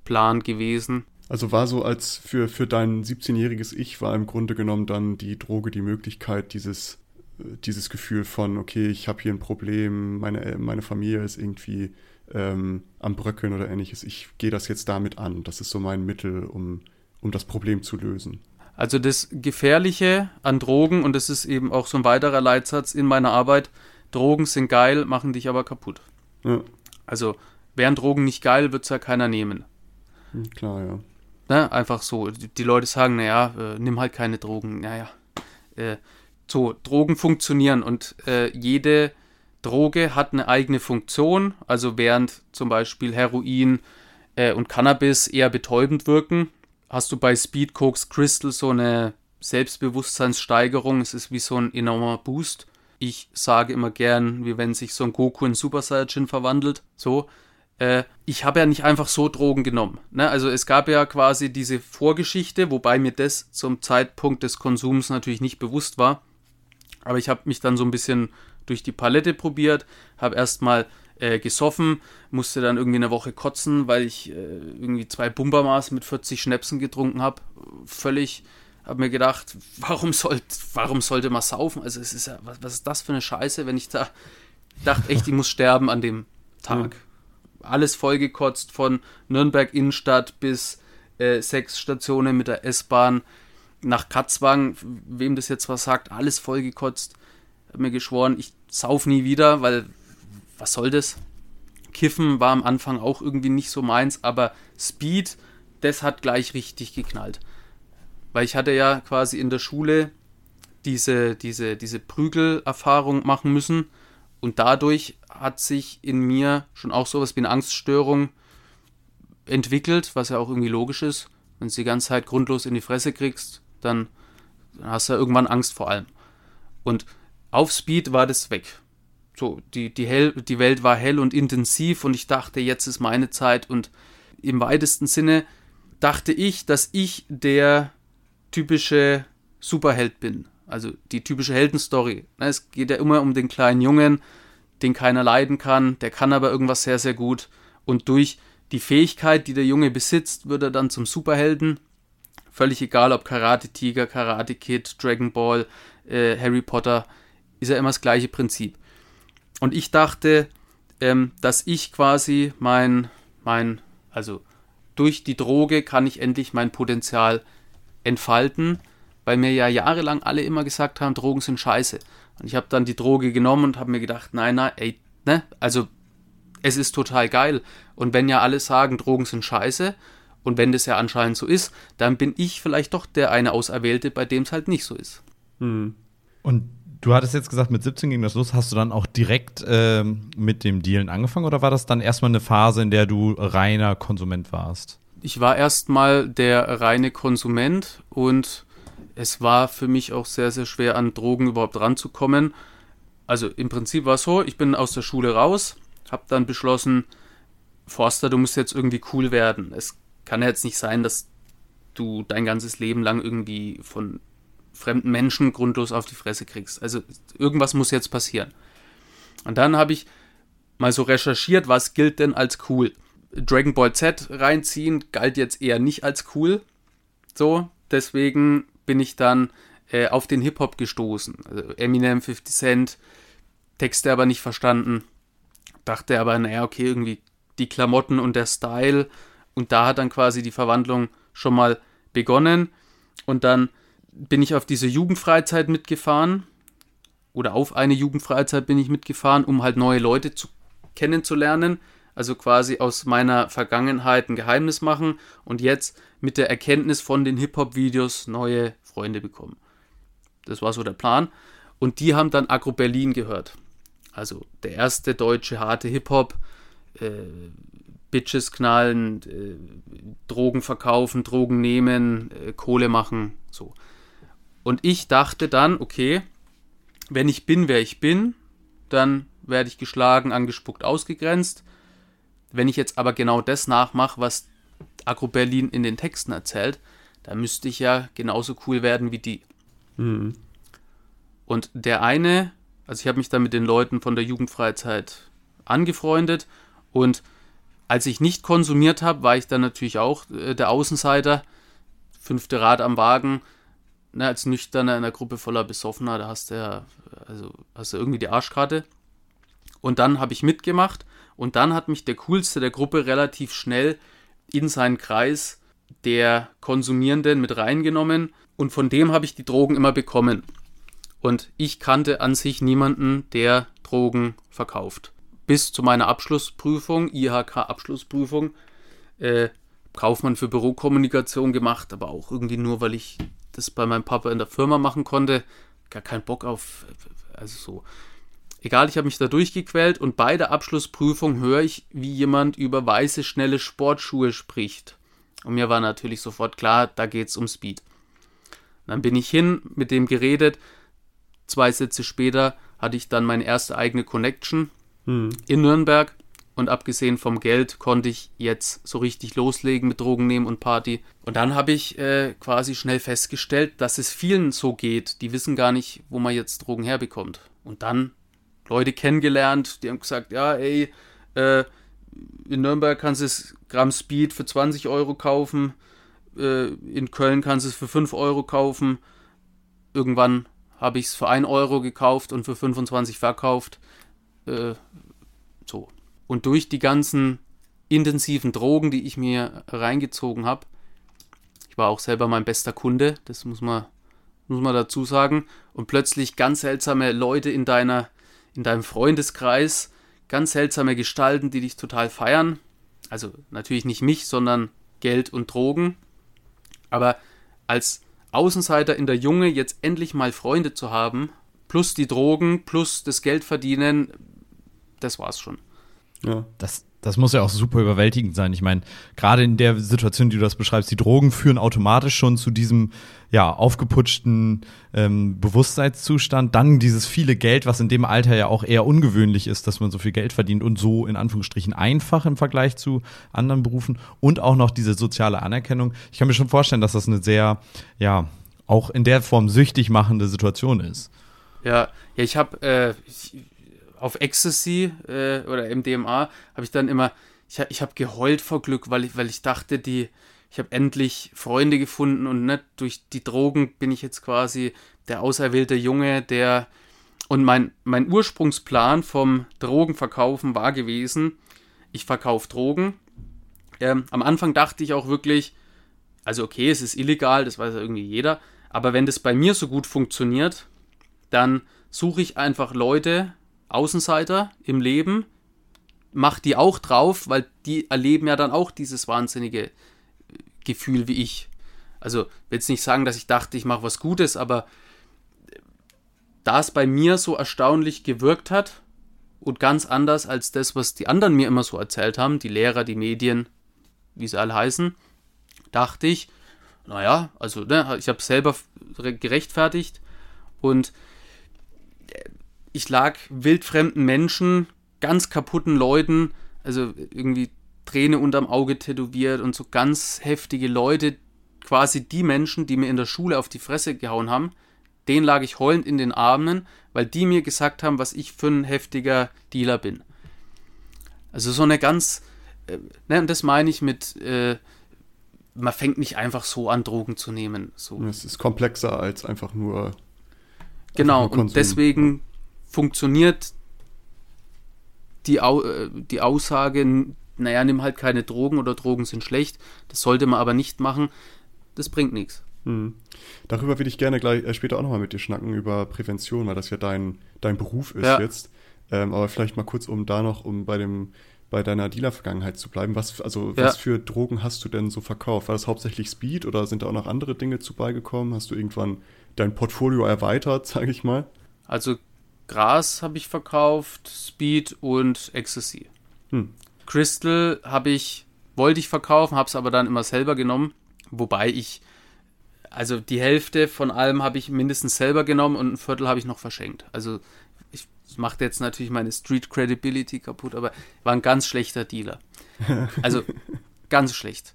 Plan gewesen. Also war so, als für, für dein 17-jähriges Ich war im Grunde genommen dann die Droge die Möglichkeit, dieses, dieses Gefühl von, okay, ich habe hier ein Problem, meine, äh, meine Familie ist irgendwie ähm, am Bröckeln oder ähnliches, ich gehe das jetzt damit an. Das ist so mein Mittel, um, um das Problem zu lösen. Also das Gefährliche an Drogen, und das ist eben auch so ein weiterer Leitsatz in meiner Arbeit, Drogen sind geil, machen dich aber kaputt. Ja. Also wären Drogen nicht geil, wird es ja keiner nehmen. Hm, klar, ja. Ne? Einfach so. Die Leute sagen, naja, äh, nimm halt keine Drogen. Naja. Äh, so, Drogen funktionieren und äh, jede Droge hat eine eigene Funktion. Also während zum Beispiel Heroin äh, und Cannabis eher betäubend wirken, hast du bei Speed, Cokes, Crystal so eine Selbstbewusstseinssteigerung. Es ist wie so ein enormer Boost. Ich sage immer gern, wie wenn sich so ein Goku in Super Saiyajin verwandelt. So. Äh, ich habe ja nicht einfach so Drogen genommen. Ne? Also es gab ja quasi diese Vorgeschichte, wobei mir das zum Zeitpunkt des Konsums natürlich nicht bewusst war. Aber ich habe mich dann so ein bisschen durch die Palette probiert, habe erstmal äh, gesoffen, musste dann irgendwie eine Woche kotzen, weil ich äh, irgendwie zwei Bumbermaß mit 40 Schnäpsen getrunken habe. Völlig, habe mir gedacht, warum, sollt, warum sollte man saufen? Also es ist ja, was, was ist das für eine Scheiße, wenn ich da dachte echt, ich muss sterben an dem Tag. Mhm alles vollgekotzt von Nürnberg Innenstadt bis äh, sechs Stationen mit der S-Bahn nach Katzwang, wem das jetzt was sagt, alles vollgekotzt. Hab mir geschworen, ich sauf nie wieder, weil was soll das? Kiffen war am Anfang auch irgendwie nicht so meins, aber Speed, das hat gleich richtig geknallt. Weil ich hatte ja quasi in der Schule diese, diese, diese Prügelerfahrung machen müssen und dadurch hat sich in mir schon auch sowas wie eine Angststörung entwickelt, was ja auch irgendwie logisch ist. Wenn du die ganze Zeit grundlos in die Fresse kriegst, dann, hast du ja irgendwann Angst vor allem. Und auf Speed war das weg. So, die, die, hell, die Welt war hell und intensiv und ich dachte, jetzt ist meine Zeit. Und im weitesten Sinne dachte ich, dass ich der typische Superheld bin. Also die typische Heldenstory. Es geht ja immer um den kleinen Jungen, den keiner leiden kann, der kann aber irgendwas sehr, sehr gut. Und durch die Fähigkeit, die der Junge besitzt, wird er dann zum Superhelden. Völlig egal, ob Karate Tiger, Karate Kid, Dragon Ball, äh, Harry Potter, ist ja immer das gleiche Prinzip. Und ich dachte, ähm, dass ich quasi mein, mein, also durch die Droge kann ich endlich mein Potenzial entfalten, weil mir ja jahrelang alle immer gesagt haben, Drogen sind scheiße. Und ich habe dann die Droge genommen und habe mir gedacht, nein, nein, ey, ne, also es ist total geil. Und wenn ja alle sagen, Drogen sind scheiße, und wenn das ja anscheinend so ist, dann bin ich vielleicht doch der eine Auserwählte, bei dem es halt nicht so ist. Hm. Und du hattest jetzt gesagt, mit 17 ging das los. Hast du dann auch direkt ähm, mit dem Dealen angefangen oder war das dann erstmal eine Phase, in der du reiner Konsument warst? Ich war erstmal der reine Konsument und es war für mich auch sehr, sehr schwer, an Drogen überhaupt ranzukommen. Also im Prinzip war es so, ich bin aus der Schule raus, habe dann beschlossen, Forster, du musst jetzt irgendwie cool werden. Es kann ja jetzt nicht sein, dass du dein ganzes Leben lang irgendwie von fremden Menschen grundlos auf die Fresse kriegst. Also irgendwas muss jetzt passieren. Und dann habe ich mal so recherchiert, was gilt denn als cool. Dragon Ball Z reinziehen galt jetzt eher nicht als cool. So, deswegen bin ich dann äh, auf den Hip-Hop gestoßen. Also Eminem, 50 Cent, Texte aber nicht verstanden. Dachte aber, naja, okay, irgendwie die Klamotten und der Style. Und da hat dann quasi die Verwandlung schon mal begonnen. Und dann bin ich auf diese Jugendfreizeit mitgefahren. Oder auf eine Jugendfreizeit bin ich mitgefahren, um halt neue Leute zu, kennenzulernen also quasi aus meiner Vergangenheit ein Geheimnis machen und jetzt mit der Erkenntnis von den Hip-Hop-Videos neue Freunde bekommen. Das war so der Plan. Und die haben dann Agro Berlin gehört. Also der erste deutsche harte Hip-Hop, äh, Bitches knallen, äh, Drogen verkaufen, Drogen nehmen, äh, Kohle machen, so. Und ich dachte dann, okay, wenn ich bin, wer ich bin, dann werde ich geschlagen, angespuckt, ausgegrenzt. Wenn ich jetzt aber genau das nachmache, was Agro Berlin in den Texten erzählt, dann müsste ich ja genauso cool werden wie die. Mhm. Und der eine, also ich habe mich dann mit den Leuten von der Jugendfreizeit angefreundet und als ich nicht konsumiert habe, war ich dann natürlich auch äh, der Außenseiter, fünfte Rad am Wagen, ne, als Nüchterner in einer Gruppe voller Besoffener, da hast du ja, also hast du irgendwie die Arschkarte. Und dann habe ich mitgemacht und dann hat mich der coolste der Gruppe relativ schnell in seinen Kreis der Konsumierenden mit reingenommen und von dem habe ich die Drogen immer bekommen. Und ich kannte an sich niemanden, der Drogen verkauft. Bis zu meiner Abschlussprüfung, IHK-Abschlussprüfung, äh, Kaufmann für Bürokommunikation gemacht, aber auch irgendwie nur, weil ich das bei meinem Papa in der Firma machen konnte. Gar keinen Bock auf, also so. Egal, ich habe mich da durchgequält und bei der Abschlussprüfung höre ich, wie jemand über weiße, schnelle Sportschuhe spricht. Und mir war natürlich sofort klar, da geht es um Speed. Dann bin ich hin, mit dem geredet, Zwei Sätze später hatte ich dann meine erste eigene Connection hm. in Nürnberg. Und abgesehen vom Geld konnte ich jetzt so richtig loslegen mit Drogen nehmen und Party. Und dann habe ich äh, quasi schnell festgestellt, dass es vielen so geht. Die wissen gar nicht, wo man jetzt Drogen herbekommt. Und dann Leute kennengelernt, die haben gesagt, ja, ey, äh, in Nürnberg kannst du das Gramm Speed für 20 Euro kaufen, äh, in Köln kannst du es für 5 Euro kaufen. Irgendwann habe ich es für 1 Euro gekauft und für 25 verkauft. Äh, so. Und durch die ganzen intensiven Drogen, die ich mir reingezogen habe, ich war auch selber mein bester Kunde, das muss man, muss man dazu sagen, und plötzlich ganz seltsame Leute in deiner, in deinem Freundeskreis, ganz seltsame Gestalten, die dich total feiern. Also natürlich nicht mich, sondern Geld und Drogen. Aber als Außenseiter in der Junge jetzt endlich mal Freunde zu haben, plus die Drogen, plus das Geld verdienen, das war's schon. Ja. Das, das muss ja auch super überwältigend sein. Ich meine, gerade in der Situation, die du das beschreibst, die Drogen führen automatisch schon zu diesem ja aufgeputschten ähm, Bewusstseinszustand. Dann dieses viele Geld, was in dem Alter ja auch eher ungewöhnlich ist, dass man so viel Geld verdient und so in Anführungsstrichen einfach im Vergleich zu anderen Berufen. Und auch noch diese soziale Anerkennung. Ich kann mir schon vorstellen, dass das eine sehr, ja, auch in der Form süchtig machende Situation ist. Ja, ja, ich habe äh, auf Ecstasy äh, oder MDMA habe ich dann immer, ich, ich habe geheult vor Glück, weil ich, weil ich dachte, die, ich habe endlich Freunde gefunden und nicht durch die Drogen bin ich jetzt quasi der auserwählte Junge, der und mein, mein Ursprungsplan vom Drogenverkaufen war gewesen, ich verkaufe Drogen. Ähm, am Anfang dachte ich auch wirklich, also okay, es ist illegal, das weiß ja irgendwie jeder, aber wenn das bei mir so gut funktioniert, dann suche ich einfach Leute, Außenseiter im Leben, mach die auch drauf, weil die erleben ja dann auch dieses wahnsinnige Gefühl wie ich. Also, ich will jetzt nicht sagen, dass ich dachte, ich mache was Gutes, aber da es bei mir so erstaunlich gewirkt hat und ganz anders als das, was die anderen mir immer so erzählt haben, die Lehrer, die Medien, wie sie alle heißen, dachte ich, naja, also ne, ich habe selber gerechtfertigt und ich lag wildfremden Menschen, ganz kaputten Leuten, also irgendwie Träne unterm Auge tätowiert und so ganz heftige Leute, quasi die Menschen, die mir in der Schule auf die Fresse gehauen haben, denen lag ich heulend in den Armen, weil die mir gesagt haben, was ich für ein heftiger Dealer bin. Also so eine ganz, äh, ne, und das meine ich mit, äh, man fängt nicht einfach so an, Drogen zu nehmen. So. Es ist komplexer als einfach nur. Genau, einfach nur und deswegen funktioniert die, Au äh, die Aussage, naja, nimm halt keine Drogen oder Drogen sind schlecht. Das sollte man aber nicht machen. Das bringt nichts. Hm. Darüber würde ich gerne gleich äh, später auch nochmal mit dir schnacken, über Prävention, weil das ja dein, dein Beruf ist ja. jetzt. Ähm, aber vielleicht mal kurz, um da noch, um bei dem bei deiner Dealer-Vergangenheit zu bleiben. Was, also, ja. was für Drogen hast du denn so verkauft? War das hauptsächlich Speed oder sind da auch noch andere Dinge zu beigekommen? Hast du irgendwann dein Portfolio erweitert, sage ich mal? Also Gras habe ich verkauft, Speed und Ecstasy. Hm. Crystal habe ich, wollte ich verkaufen, habe es aber dann immer selber genommen. Wobei ich, also die Hälfte von allem habe ich mindestens selber genommen und ein Viertel habe ich noch verschenkt. Also ich mache jetzt natürlich meine Street Credibility kaputt, aber war ein ganz schlechter Dealer. Also ganz schlecht.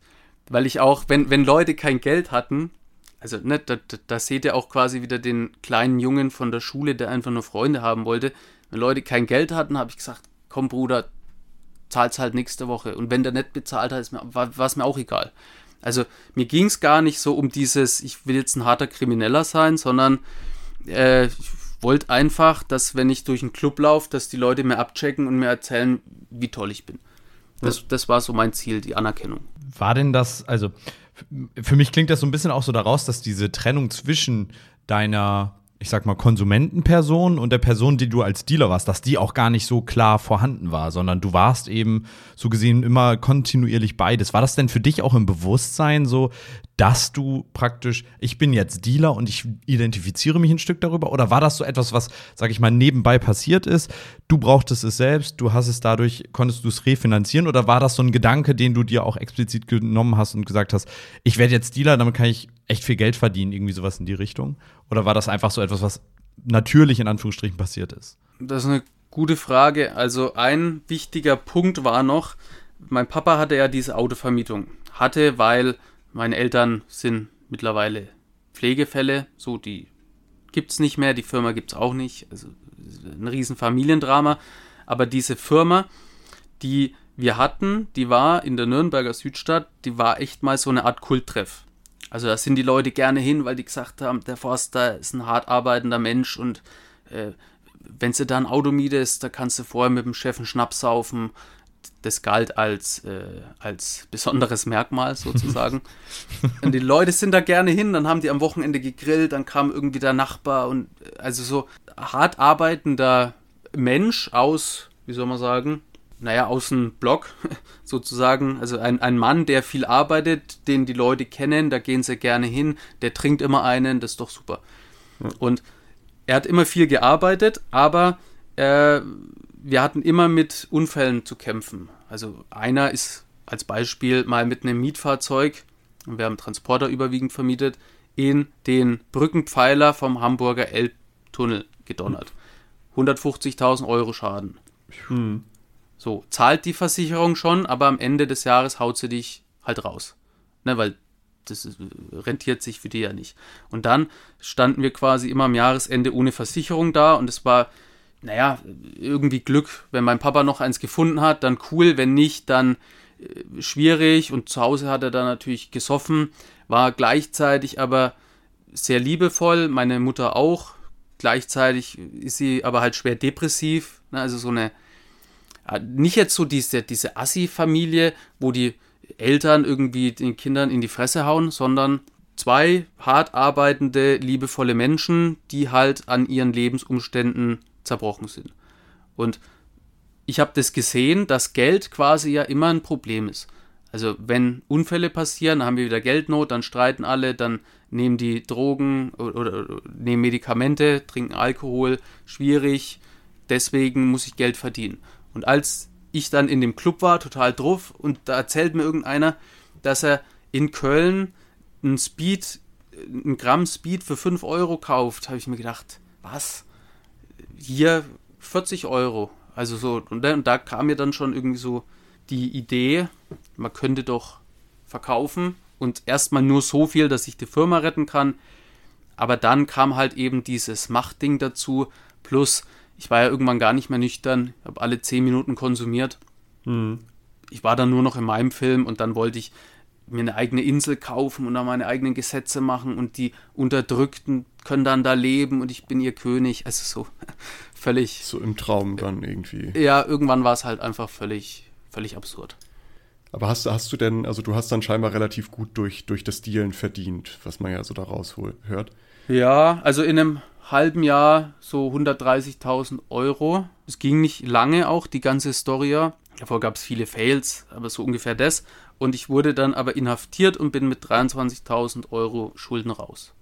Weil ich auch, wenn, wenn Leute kein Geld hatten, also ne, da, da, da seht ihr auch quasi wieder den kleinen Jungen von der Schule, der einfach nur Freunde haben wollte. Wenn Leute kein Geld hatten, habe ich gesagt, komm Bruder, zahlt's halt nächste Woche. Und wenn der nicht bezahlt hat, war es mir auch egal. Also mir ging es gar nicht so um dieses, ich will jetzt ein harter Krimineller sein, sondern äh, ich wollte einfach, dass wenn ich durch einen Club laufe, dass die Leute mir abchecken und mir erzählen, wie toll ich bin. Das, das war so mein Ziel, die Anerkennung. War denn das, also für mich klingt das so ein bisschen auch so daraus, dass diese Trennung zwischen deiner ich sag mal, Konsumentenperson und der Person, die du als Dealer warst, dass die auch gar nicht so klar vorhanden war, sondern du warst eben so gesehen immer kontinuierlich beides. War das denn für dich auch im Bewusstsein so, dass du praktisch, ich bin jetzt Dealer und ich identifiziere mich ein Stück darüber? Oder war das so etwas, was, sag ich mal, nebenbei passiert ist? Du brauchtest es selbst, du hast es dadurch, konntest du es refinanzieren? Oder war das so ein Gedanke, den du dir auch explizit genommen hast und gesagt hast, ich werde jetzt Dealer, damit kann ich echt viel Geld verdienen, irgendwie sowas in die Richtung? Oder war das einfach so etwas, was natürlich in Anführungsstrichen passiert ist? Das ist eine gute Frage. Also ein wichtiger Punkt war noch, mein Papa hatte ja diese Autovermietung. Hatte, weil meine Eltern sind mittlerweile Pflegefälle, so die gibt es nicht mehr, die Firma gibt es auch nicht. Also ein riesen Familiendrama. Aber diese Firma, die wir hatten, die war in der Nürnberger Südstadt, die war echt mal so eine Art Kulttreff. Also da sind die Leute gerne hin, weil die gesagt haben, der Forster ist ein hart arbeitender Mensch und äh, wenn sie da ein Auto mietest, da kannst du vorher mit dem Chef einen Schnaps saufen. Das galt als, äh, als besonderes Merkmal sozusagen. und die Leute sind da gerne hin, dann haben die am Wochenende gegrillt, dann kam irgendwie der Nachbar und äh, also so hart arbeitender Mensch aus, wie soll man sagen, naja, aus dem Blog sozusagen. Also ein, ein Mann, der viel arbeitet, den die Leute kennen, da gehen sie gerne hin, der trinkt immer einen, das ist doch super. Ja. Und er hat immer viel gearbeitet, aber äh, wir hatten immer mit Unfällen zu kämpfen. Also einer ist als Beispiel mal mit einem Mietfahrzeug, und wir haben Transporter überwiegend vermietet, in den Brückenpfeiler vom Hamburger Elbtunnel gedonnert. 150.000 Euro Schaden. Hm. So, zahlt die Versicherung schon, aber am Ende des Jahres haut sie dich halt raus. Ne, weil das rentiert sich für die ja nicht. Und dann standen wir quasi immer am Jahresende ohne Versicherung da und es war, naja, irgendwie Glück. Wenn mein Papa noch eins gefunden hat, dann cool. Wenn nicht, dann äh, schwierig. Und zu Hause hat er dann natürlich gesoffen, war gleichzeitig aber sehr liebevoll, meine Mutter auch. Gleichzeitig ist sie aber halt schwer depressiv. Ne, also so eine nicht jetzt so diese, diese Assi-Familie, wo die Eltern irgendwie den Kindern in die Fresse hauen, sondern zwei hart arbeitende, liebevolle Menschen, die halt an ihren Lebensumständen zerbrochen sind. Und ich habe das gesehen, dass Geld quasi ja immer ein Problem ist. Also wenn Unfälle passieren, haben wir wieder Geldnot, dann streiten alle, dann nehmen die Drogen oder, oder, nehmen Medikamente, trinken Alkohol, schwierig, deswegen muss ich Geld verdienen. Und als ich dann in dem Club war, total drauf, und da erzählt mir irgendeiner, dass er in Köln ein Speed, ein Gramm Speed für 5 Euro kauft, habe ich mir gedacht, was? Hier 40 Euro. Also so, und da, und da kam mir dann schon irgendwie so die Idee, man könnte doch verkaufen und erstmal nur so viel, dass ich die Firma retten kann. Aber dann kam halt eben dieses Machtding dazu, plus ich war ja irgendwann gar nicht mehr nüchtern, habe alle zehn Minuten konsumiert. Mhm. Ich war dann nur noch in meinem Film und dann wollte ich mir eine eigene Insel kaufen und dann meine eigenen Gesetze machen und die Unterdrückten können dann da leben und ich bin ihr König. Also so völlig. So im Traum dann irgendwie. Ja, irgendwann war es halt einfach völlig, völlig absurd. Aber hast, hast du denn, also du hast dann scheinbar relativ gut durch, durch das Dealen verdient, was man ja so daraus hört. Ja, also in einem halben Jahr so 130.000 Euro. Es ging nicht lange auch, die ganze Story. Davor gab es viele Fails, aber so ungefähr das. Und ich wurde dann aber inhaftiert und bin mit 23.000 Euro Schulden raus.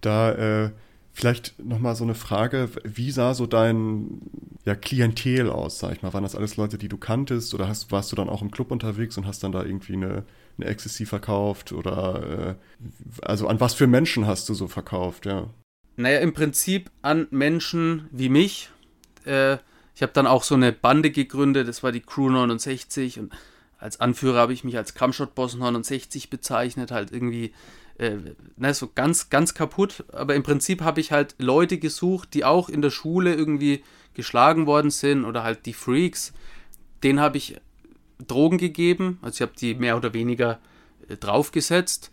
Da äh, Vielleicht nochmal so eine Frage, wie sah so dein ja, Klientel aus, sag ich mal? Waren das alles Leute, die du kanntest oder hast, warst du dann auch im Club unterwegs und hast dann da irgendwie eine, eine Ecstasy verkauft oder äh, also an was für Menschen hast du so verkauft, ja? Naja, im Prinzip an Menschen wie mich. Äh, ich habe dann auch so eine Bande gegründet, das war die Crew 69 und als Anführer habe ich mich als Cumshot-Boss 69 bezeichnet, halt irgendwie äh, ne, so ganz, ganz kaputt. Aber im Prinzip habe ich halt Leute gesucht, die auch in der Schule irgendwie geschlagen worden sind oder halt die Freaks. Denen habe ich Drogen gegeben, also ich habe die mehr oder weniger äh, draufgesetzt.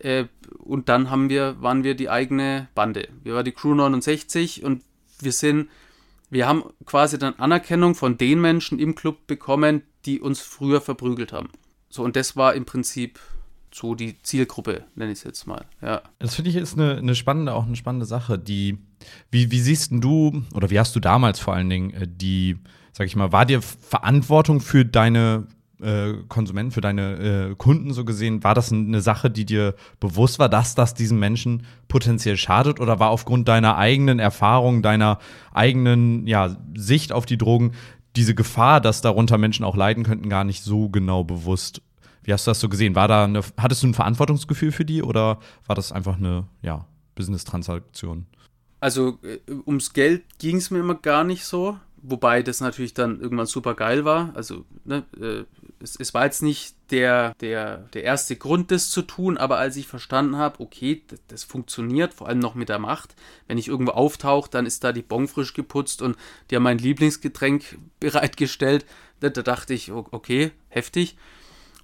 Äh, und dann haben wir, waren wir die eigene Bande. Wir waren die Crew 69 und wir sind, wir haben quasi dann Anerkennung von den Menschen im Club bekommen, die uns früher verprügelt haben. So, und das war im Prinzip so die Zielgruppe, nenne ich es jetzt mal. Ja. Das finde ich ist eine, eine spannende, auch eine spannende Sache. Die, wie, wie siehst du, oder wie hast du damals vor allen Dingen äh, die, sag ich mal, war dir Verantwortung für deine äh, Konsumenten, für deine äh, Kunden so gesehen, war das eine Sache, die dir bewusst war, dass das diesen Menschen potenziell schadet oder war aufgrund deiner eigenen Erfahrung, deiner eigenen ja, Sicht auf die Drogen diese Gefahr, dass darunter Menschen auch leiden könnten, gar nicht so genau bewusst? Wie hast du das so gesehen? War da eine, hattest du ein Verantwortungsgefühl für die oder war das einfach eine ja, Business-Transaktion? Also äh, ums Geld ging es mir immer gar nicht so, wobei das natürlich dann irgendwann super geil war. Also ne, äh, es, es, war jetzt nicht der, der, der erste Grund, das zu tun, aber als ich verstanden habe, okay, das, das, funktioniert, vor allem noch mit der Macht. Wenn ich irgendwo auftauche, dann ist da die Bon frisch geputzt und die haben mein Lieblingsgetränk bereitgestellt. Da, da dachte ich, okay, heftig.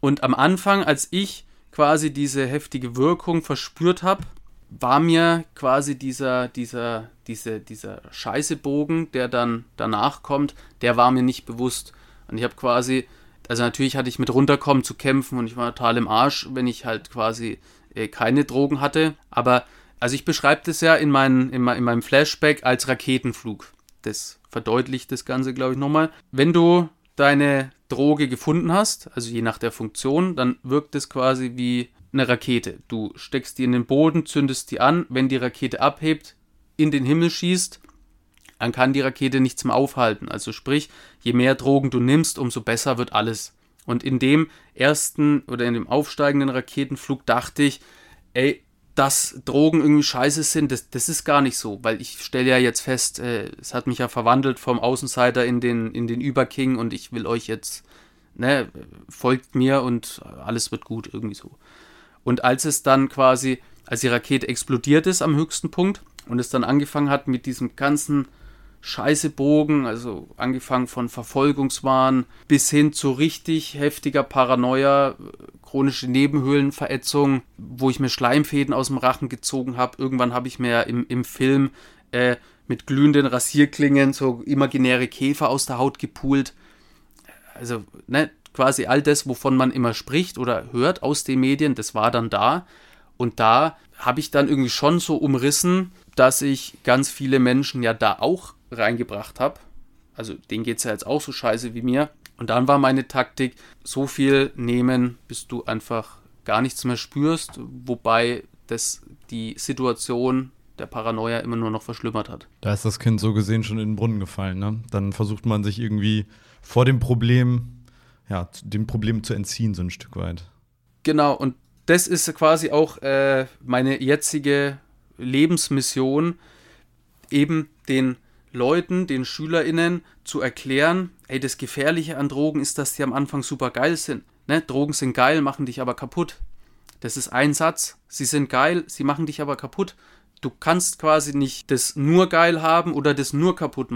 Und am Anfang, als ich quasi diese heftige Wirkung verspürt habe, war mir quasi dieser, dieser, diese, dieser Scheißebogen, der dann danach kommt, der war mir nicht bewusst. Und ich habe quasi, also natürlich hatte ich mit runterkommen zu kämpfen und ich war total im Arsch, wenn ich halt quasi äh, keine Drogen hatte. Aber, also ich beschreibe das ja in, mein, in, in meinem Flashback als Raketenflug. Das verdeutlicht das Ganze, glaube ich, nochmal. Wenn du deine Droge gefunden hast, also je nach der Funktion, dann wirkt es quasi wie eine Rakete. Du steckst die in den Boden, zündest die an, wenn die Rakete abhebt, in den Himmel schießt, dann kann die Rakete nichts mehr aufhalten. Also sprich, je mehr Drogen du nimmst, umso besser wird alles. Und in dem ersten oder in dem aufsteigenden Raketenflug dachte ich, ey, dass Drogen irgendwie scheiße sind, das, das ist gar nicht so, weil ich stelle ja jetzt fest, äh, es hat mich ja verwandelt vom Außenseiter in den, in den Überking und ich will euch jetzt, ne, folgt mir und alles wird gut, irgendwie so. Und als es dann quasi, als die Rakete explodiert ist am höchsten Punkt und es dann angefangen hat mit diesem ganzen Scheißebogen, also angefangen von Verfolgungswahn bis hin zu richtig heftiger Paranoia, chronische Nebenhöhlenverätzung, wo ich mir Schleimfäden aus dem Rachen gezogen habe. Irgendwann habe ich mir im, im Film äh, mit glühenden Rasierklingen so imaginäre Käfer aus der Haut gepult. Also, ne, quasi all das, wovon man immer spricht oder hört aus den Medien, das war dann da. Und da habe ich dann irgendwie schon so umrissen, dass ich ganz viele Menschen ja da auch reingebracht habe. Also denen geht es ja jetzt auch so scheiße wie mir. Und dann war meine Taktik, so viel nehmen, bis du einfach gar nichts mehr spürst, wobei das die Situation der Paranoia immer nur noch verschlimmert hat. Da ist das Kind so gesehen schon in den Brunnen gefallen. Ne? Dann versucht man sich irgendwie vor dem Problem, ja, dem Problem zu entziehen, so ein Stück weit. Genau, und das ist quasi auch äh, meine jetzige Lebensmission, eben den Leuten, den SchülerInnen zu erklären, ey, das Gefährliche an Drogen ist, dass die am Anfang super geil sind. Ne? Drogen sind geil, machen dich aber kaputt. Das ist ein Satz. Sie sind geil, sie machen dich aber kaputt. Du kannst quasi nicht das nur geil haben oder das nur kaputt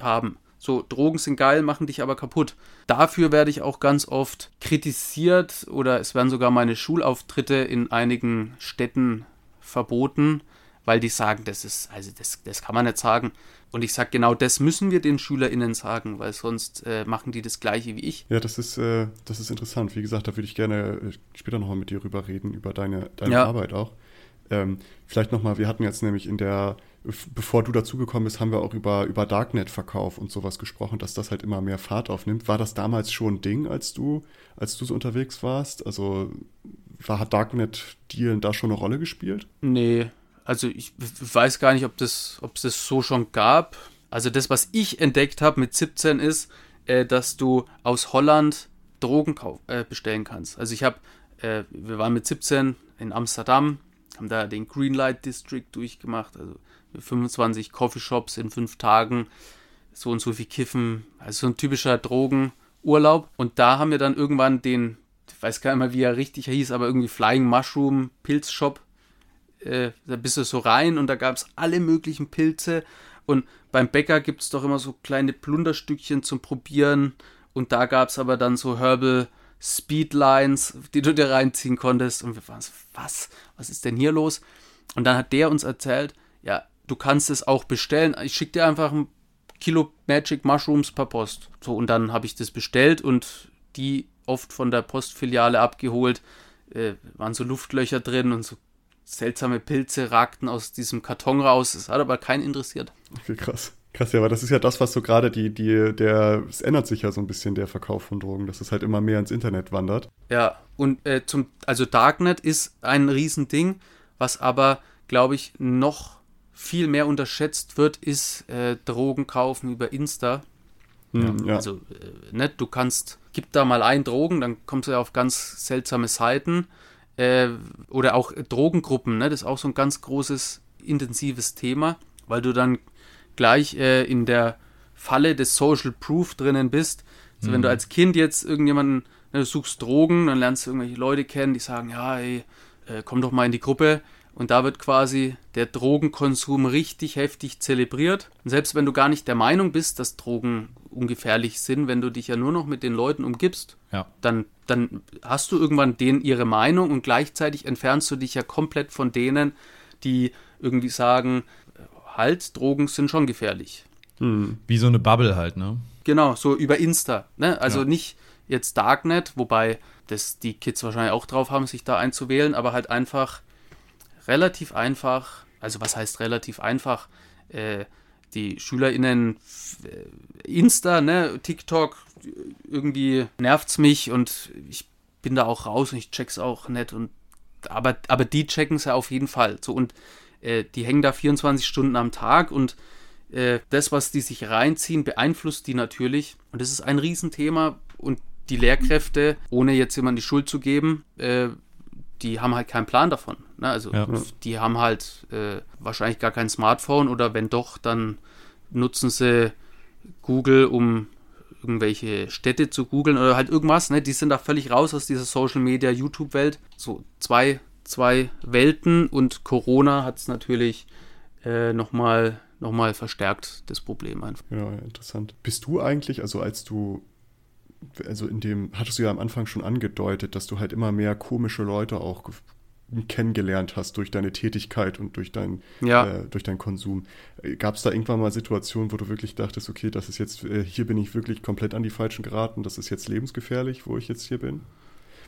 haben. So, Drogen sind geil, machen dich aber kaputt. Dafür werde ich auch ganz oft kritisiert oder es werden sogar meine Schulauftritte in einigen Städten verboten, weil die sagen, das ist, also das, das kann man nicht sagen. Und ich sage, genau das müssen wir den SchülerInnen sagen, weil sonst äh, machen die das Gleiche wie ich. Ja, das ist, äh, das ist interessant. Wie gesagt, da würde ich gerne äh, später nochmal mit dir rüber reden, über deine, deine ja. Arbeit auch. Ähm, vielleicht nochmal, wir hatten jetzt nämlich in der, bevor du dazugekommen bist, haben wir auch über, über Darknet-Verkauf und sowas gesprochen, dass das halt immer mehr Fahrt aufnimmt. War das damals schon ein Ding, als du, als du so unterwegs warst? Also war, hat Darknet-Dealen da schon eine Rolle gespielt? Nee, Also ich weiß gar nicht, ob das, ob es das so schon gab. Also das, was ich entdeckt habe mit 17 ist, äh, dass du aus Holland Drogen kauf, äh, bestellen kannst. Also ich habe, äh, wir waren mit 17 in Amsterdam, haben da den Greenlight District durchgemacht, also 25 Coffeeshops in fünf Tagen, so und so viel Kiffen, also so ein typischer Drogenurlaub. Und da haben wir dann irgendwann den, ich weiß gar nicht mehr, wie er richtig hieß, aber irgendwie Flying Mushroom Pilzshop. Äh, da bist du so rein und da gab es alle möglichen Pilze. Und beim Bäcker gibt es doch immer so kleine Plunderstückchen zum Probieren. Und da gab es aber dann so Herbal Speedlines, die du dir reinziehen konntest. Und wir waren so, was? Was ist denn hier los? Und dann hat der uns erzählt, ja, du kannst es auch bestellen. Ich schicke dir einfach ein Kilo Magic Mushrooms per Post. So, und dann habe ich das bestellt und die oft von der Postfiliale abgeholt. Äh, waren so Luftlöcher drin und so seltsame Pilze ragten aus diesem Karton raus. Es hat aber keinen interessiert. Okay, krass. Krass, ja, aber das ist ja das, was so gerade die, die, der, es ändert sich ja so ein bisschen der Verkauf von Drogen, dass es halt immer mehr ins Internet wandert. Ja, und äh, zum, also Darknet ist ein Riesending, was aber, glaube ich, noch viel mehr unterschätzt wird, ist äh, Drogen kaufen über Insta. Hm, ja. Also, äh, ne, du kannst, gib da mal ein Drogen, dann kommst du ja auf ganz seltsame Seiten. Äh, oder auch Drogengruppen, ne, das ist auch so ein ganz großes, intensives Thema, weil du dann gleich äh, in der Falle des Social Proof drinnen bist. Also mhm. wenn du als Kind jetzt irgendjemanden, ne, du suchst Drogen, dann lernst du irgendwelche Leute kennen, die sagen, ja, ey, äh, komm doch mal in die Gruppe. Und da wird quasi der Drogenkonsum richtig heftig zelebriert. Und selbst wenn du gar nicht der Meinung bist, dass Drogen ungefährlich sind, wenn du dich ja nur noch mit den Leuten umgibst, ja. dann, dann hast du irgendwann denen ihre Meinung und gleichzeitig entfernst du dich ja komplett von denen, die irgendwie sagen, halt, Drogen sind schon gefährlich. Hm. Wie so eine Bubble halt, ne? Genau, so über Insta. Ne? Also ja. nicht jetzt Darknet, wobei das die Kids wahrscheinlich auch drauf haben, sich da einzuwählen, aber halt einfach relativ einfach, also was heißt relativ einfach, äh, die SchülerInnen äh, Insta, ne, TikTok, irgendwie nervt's mich und ich bin da auch raus und ich check's auch nicht und aber, aber die checken es ja auf jeden Fall. So und äh, die hängen da 24 Stunden am Tag und äh, das, was die sich reinziehen, beeinflusst die natürlich. Und das ist ein Riesenthema und die Lehrkräfte, ohne jetzt jemand die Schuld zu geben, äh, die haben halt keinen Plan davon. Ne? Also ja. die haben halt äh, wahrscheinlich gar kein Smartphone oder wenn doch, dann nutzen sie Google, um irgendwelche Städte zu googeln oder halt irgendwas. Ne? Die sind da völlig raus aus dieser Social Media, YouTube-Welt. So zwei, zwei Welten und Corona hat es natürlich äh, nochmal noch mal verstärkt, das Problem einfach. Ja, interessant. Bist du eigentlich, also als du also in dem, hattest du ja am Anfang schon angedeutet, dass du halt immer mehr komische Leute auch kennengelernt hast durch deine Tätigkeit und durch, dein, ja. äh, durch deinen Konsum. Gab es da irgendwann mal Situationen, wo du wirklich dachtest, okay, das ist jetzt, äh, hier bin ich wirklich komplett an die Falschen geraten, das ist jetzt lebensgefährlich, wo ich jetzt hier bin?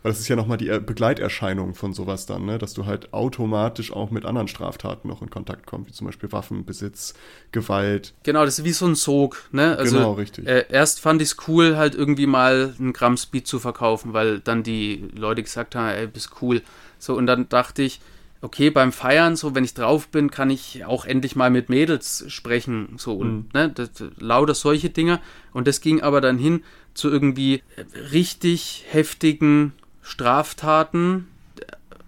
Weil das ist ja nochmal die Begleiterscheinung von sowas dann, ne? dass du halt automatisch auch mit anderen Straftaten noch in Kontakt kommst, wie zum Beispiel Waffenbesitz, Gewalt. Genau, das ist wie so ein Sog. Ne? Also, genau, richtig. Äh, erst fand ich es cool, halt irgendwie mal ein Gramm Speed zu verkaufen, weil dann die Leute gesagt haben, ey, bist cool. So, und dann dachte ich, okay, beim Feiern, so wenn ich drauf bin, kann ich auch endlich mal mit Mädels sprechen, so und mhm. ne, das, lauter solche Dinge. Und das ging aber dann hin zu irgendwie richtig heftigen Straftaten.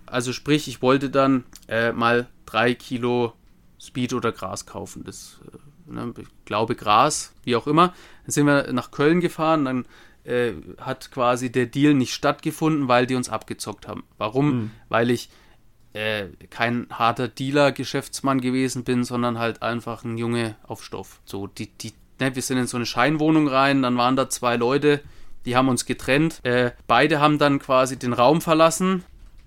Also sprich, ich wollte dann äh, mal drei Kilo Speed oder Gras kaufen. Das, äh, ne, ich glaube Gras, wie auch immer. Dann sind wir nach Köln gefahren, dann äh, hat quasi der Deal nicht stattgefunden, weil die uns abgezockt haben. Warum? Mhm. Weil ich äh, kein harter Dealer, Geschäftsmann gewesen bin, sondern halt einfach ein Junge auf Stoff. So, die, die, ne, wir sind in so eine Scheinwohnung rein, dann waren da zwei Leute, die haben uns getrennt. Äh, beide haben dann quasi den Raum verlassen.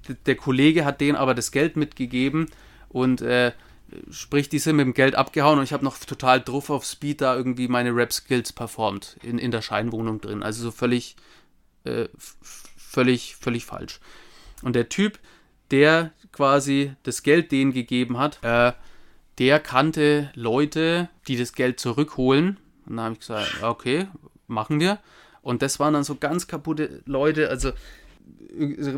D der Kollege hat denen aber das Geld mitgegeben und äh, sprich, die sind mit dem Geld abgehauen und ich habe noch total drauf auf Speed da irgendwie meine Rap-Skills performt in, in der Scheinwohnung drin. Also so völlig, äh, völlig, völlig falsch. Und der Typ, der quasi das Geld denen gegeben hat, äh, der kannte Leute, die das Geld zurückholen. Und dann habe ich gesagt, okay, machen wir. Und das waren dann so ganz kaputte Leute, also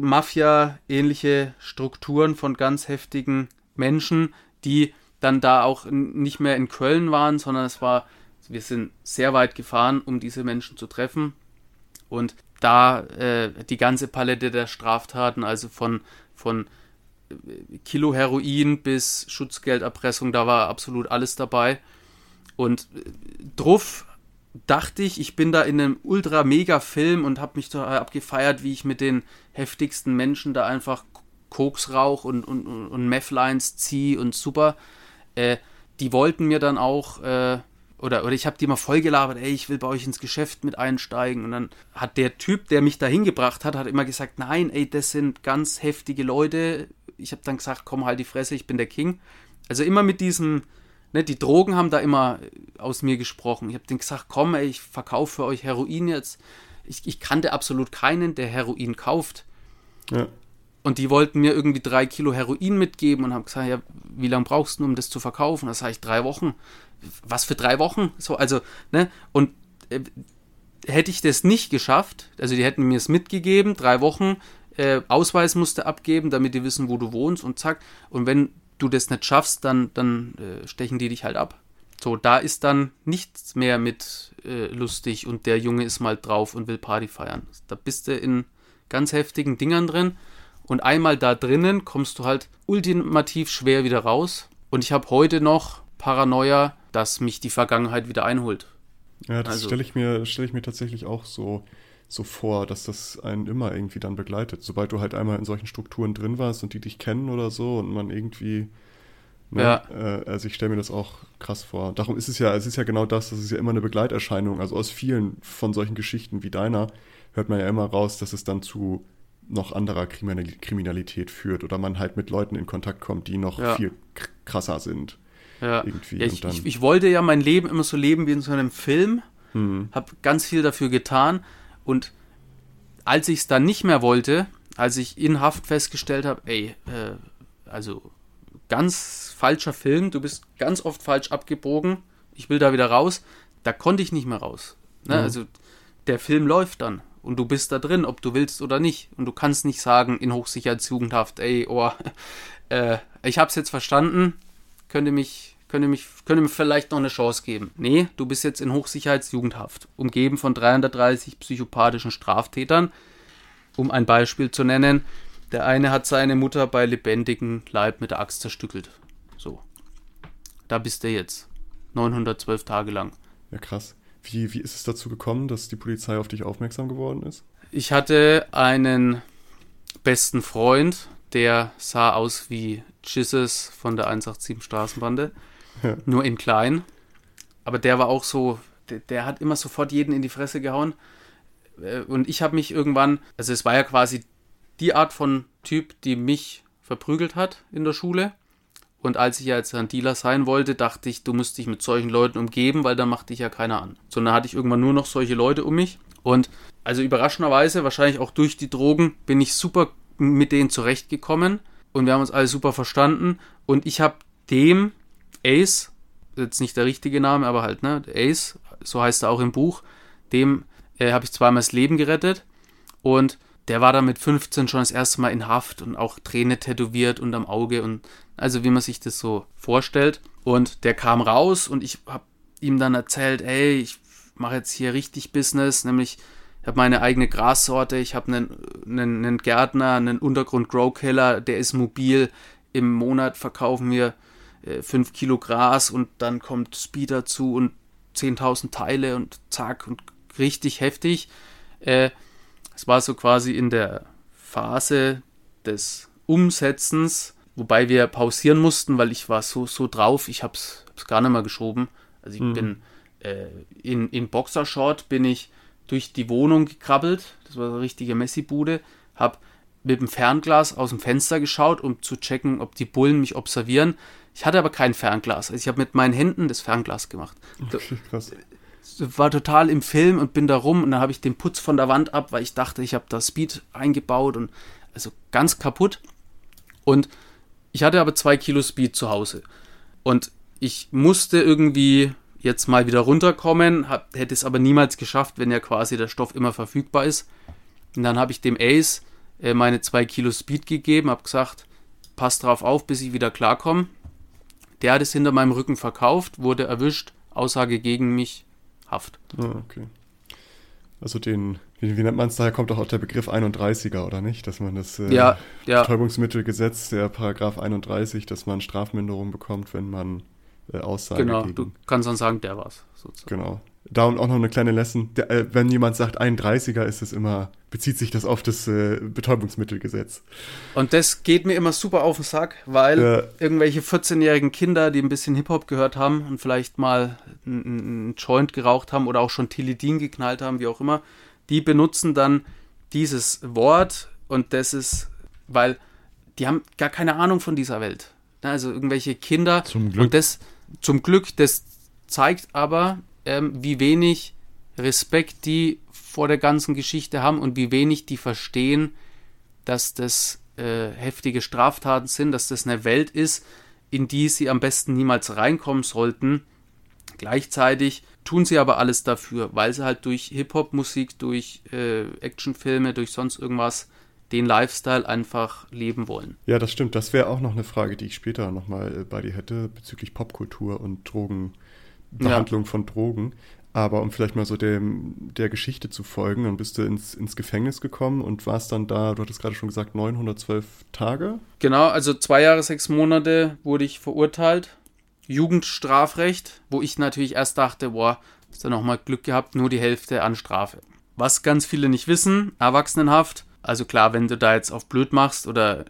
Mafia-ähnliche Strukturen von ganz heftigen Menschen, die dann da auch nicht mehr in Köln waren, sondern es war, wir sind sehr weit gefahren, um diese Menschen zu treffen. Und da äh, die ganze Palette der Straftaten, also von, von äh, Kilo Heroin bis Schutzgelderpressung, da war absolut alles dabei. Und äh, Druff dachte ich, ich bin da in einem ultra mega Film und habe mich da abgefeiert, wie ich mit den heftigsten Menschen da einfach Koks rauch und, und, und Meth-Lines ziehe und super. Äh, die wollten mir dann auch, äh, oder, oder ich habe die mal voll gelabert, ey, ich will bei euch ins Geschäft mit einsteigen. Und dann hat der Typ, der mich da hingebracht hat, hat immer gesagt, nein, ey, das sind ganz heftige Leute. Ich habe dann gesagt, komm, halt die Fresse, ich bin der King. Also immer mit diesem, ne, die Drogen haben da immer aus mir gesprochen. Ich habe denen gesagt, komm, ey, ich verkaufe für euch Heroin jetzt. Ich, ich kannte absolut keinen, der Heroin kauft. Ja. Und die wollten mir irgendwie drei Kilo Heroin mitgeben und haben gesagt, ja, wie lange brauchst du, um das zu verkaufen? Das sage ich, drei Wochen. Was für drei Wochen? So, also, ne? Und äh, hätte ich das nicht geschafft, also die hätten mir es mitgegeben, drei Wochen, äh, Ausweis musste abgeben, damit die wissen, wo du wohnst und zack. Und wenn du das nicht schaffst, dann, dann äh, stechen die dich halt ab. So, da ist dann nichts mehr mit äh, lustig und der Junge ist mal drauf und will Party feiern. Da bist du in ganz heftigen Dingern drin und einmal da drinnen kommst du halt ultimativ schwer wieder raus. Und ich habe heute noch Paranoia, dass mich die Vergangenheit wieder einholt. Ja, das also, stelle ich, mir, stell ich mir tatsächlich auch so so vor, dass das einen immer irgendwie dann begleitet. Sobald du halt einmal in solchen Strukturen drin warst und die dich kennen oder so und man irgendwie. Ne, ja. Äh, also ich stelle mir das auch krass vor. Darum ist es ja, es ist ja genau das, das ist ja immer eine Begleiterscheinung. Also aus vielen von solchen Geschichten wie deiner hört man ja immer raus, dass es dann zu noch anderer Kriminalität führt oder man halt mit Leuten in Kontakt kommt, die noch ja. viel krasser sind. Ja, irgendwie. Ja, ich, ich, ich, wollte ja mein Leben immer so leben wie in so einem Film, hm. habe ganz viel dafür getan und als ich es dann nicht mehr wollte, als ich in Haft festgestellt habe, ey, äh, also ganz falscher Film, du bist ganz oft falsch abgebogen, ich will da wieder raus, da konnte ich nicht mehr raus. Ne? Mhm. Also der Film läuft dann und du bist da drin, ob du willst oder nicht. Und du kannst nicht sagen in Hochsicherheitsjugendhaft, ey, oh, äh, ich hab's jetzt verstanden, könnte mich könnte, mich, könnte mir vielleicht noch eine Chance geben. Nee, du bist jetzt in Hochsicherheitsjugendhaft, umgeben von 330 psychopathischen Straftätern. Um ein Beispiel zu nennen, der eine hat seine Mutter bei lebendigem Leib mit der Axt zerstückelt. So. Da bist du jetzt. 912 Tage lang. Ja, krass. Wie, wie ist es dazu gekommen, dass die Polizei auf dich aufmerksam geworden ist? Ich hatte einen besten Freund, der sah aus wie Jesus von der 187 Straßenbande. Ja. Nur in klein. Aber der war auch so, der, der, hat immer sofort jeden in die Fresse gehauen. Äh, und ich habe mich irgendwann, also es war ja quasi die Art von Typ, die mich verprügelt hat in der Schule. Und als ich ja jetzt ein Dealer sein wollte, dachte ich, du musst dich mit solchen Leuten umgeben, weil dann macht dich ja keiner an. Sondern hatte ich irgendwann nur noch solche Leute um mich. Und also überraschenderweise, wahrscheinlich auch durch die Drogen, bin ich super mit denen zurechtgekommen. Und wir haben uns alle super verstanden. Und ich habe dem Ace, jetzt nicht der richtige Name, aber halt, ne, Ace, so heißt er auch im Buch, dem äh, habe ich zweimal das Leben gerettet und der war dann mit 15 schon das erste Mal in Haft und auch Träne tätowiert unterm Auge und also wie man sich das so vorstellt. Und der kam raus und ich habe ihm dann erzählt, ey, ich mache jetzt hier richtig Business, nämlich ich habe meine eigene Grassorte, ich habe einen, einen, einen Gärtner, einen Untergrund-Grow-Killer, der ist mobil. Im Monat verkaufen wir 5 äh, Kilo Gras und dann kommt Speed dazu und 10.000 Teile und zack und richtig heftig. Äh, es war so quasi in der Phase des Umsetzens, wobei wir pausieren mussten, weil ich war so, so drauf, ich hab's, hab's gar nicht mehr geschoben. Also ich mhm. bin äh, in, in Boxershort bin ich durch die Wohnung gekrabbelt, das war eine richtige Messi-Bude, hab mit dem Fernglas aus dem Fenster geschaut, um zu checken, ob die Bullen mich observieren. Ich hatte aber kein Fernglas. Also ich habe mit meinen Händen das Fernglas gemacht. Okay, krass. War total im Film und bin da rum und dann habe ich den Putz von der Wand ab, weil ich dachte, ich habe da Speed eingebaut und also ganz kaputt. Und ich hatte aber zwei Kilo Speed zu Hause. Und ich musste irgendwie jetzt mal wieder runterkommen, hab, hätte es aber niemals geschafft, wenn ja quasi der Stoff immer verfügbar ist. Und dann habe ich dem Ace meine zwei Kilo Speed gegeben, habe gesagt, pass drauf auf, bis ich wieder klarkomme. der hat es hinter meinem Rücken verkauft, wurde erwischt, Aussage gegen mich, Haft. Ah, okay. Also den, wie, wie nennt man es, daher kommt auch der Begriff 31er, oder nicht? Dass man das äh, ja, ja. Betäubungsmittelgesetz, der Paragraph 31, dass man Strafminderung bekommt, wenn man äh, Aussage Genau, gegen, du kannst dann sagen, der war's. Sozusagen. Genau. Da und auch noch eine kleine Lesson. Der, äh, wenn jemand sagt 31er, ist es immer, bezieht sich das auf das äh, Betäubungsmittelgesetz. Und das geht mir immer super auf den Sack, weil ja. irgendwelche 14-jährigen Kinder, die ein bisschen Hip-Hop gehört haben und vielleicht mal einen Joint geraucht haben oder auch schon Tilidin geknallt haben, wie auch immer, die benutzen dann dieses Wort und das ist, weil die haben gar keine Ahnung von dieser Welt. Also irgendwelche Kinder. Zum Glück. Und das, zum Glück, das zeigt aber, ähm, wie wenig Respekt die vor der ganzen Geschichte haben und wie wenig die verstehen, dass das äh, heftige Straftaten sind, dass das eine Welt ist, in die sie am besten niemals reinkommen sollten. Gleichzeitig tun sie aber alles dafür, weil sie halt durch Hip-Hop-Musik, durch äh, Actionfilme, durch sonst irgendwas den Lifestyle einfach leben wollen. Ja, das stimmt. Das wäre auch noch eine Frage, die ich später nochmal äh, bei dir hätte, bezüglich Popkultur und Drogen, Behandlung ja. von Drogen. Aber um vielleicht mal so dem, der Geschichte zu folgen, dann bist du ins, ins Gefängnis gekommen und warst dann da, du hattest gerade schon gesagt, 912 Tage? Genau, also zwei Jahre, sechs Monate wurde ich verurteilt. Jugendstrafrecht, wo ich natürlich erst dachte, boah, hast du nochmal Glück gehabt, nur die Hälfte an Strafe. Was ganz viele nicht wissen, Erwachsenenhaft. Also klar, wenn du da jetzt auf blöd machst oder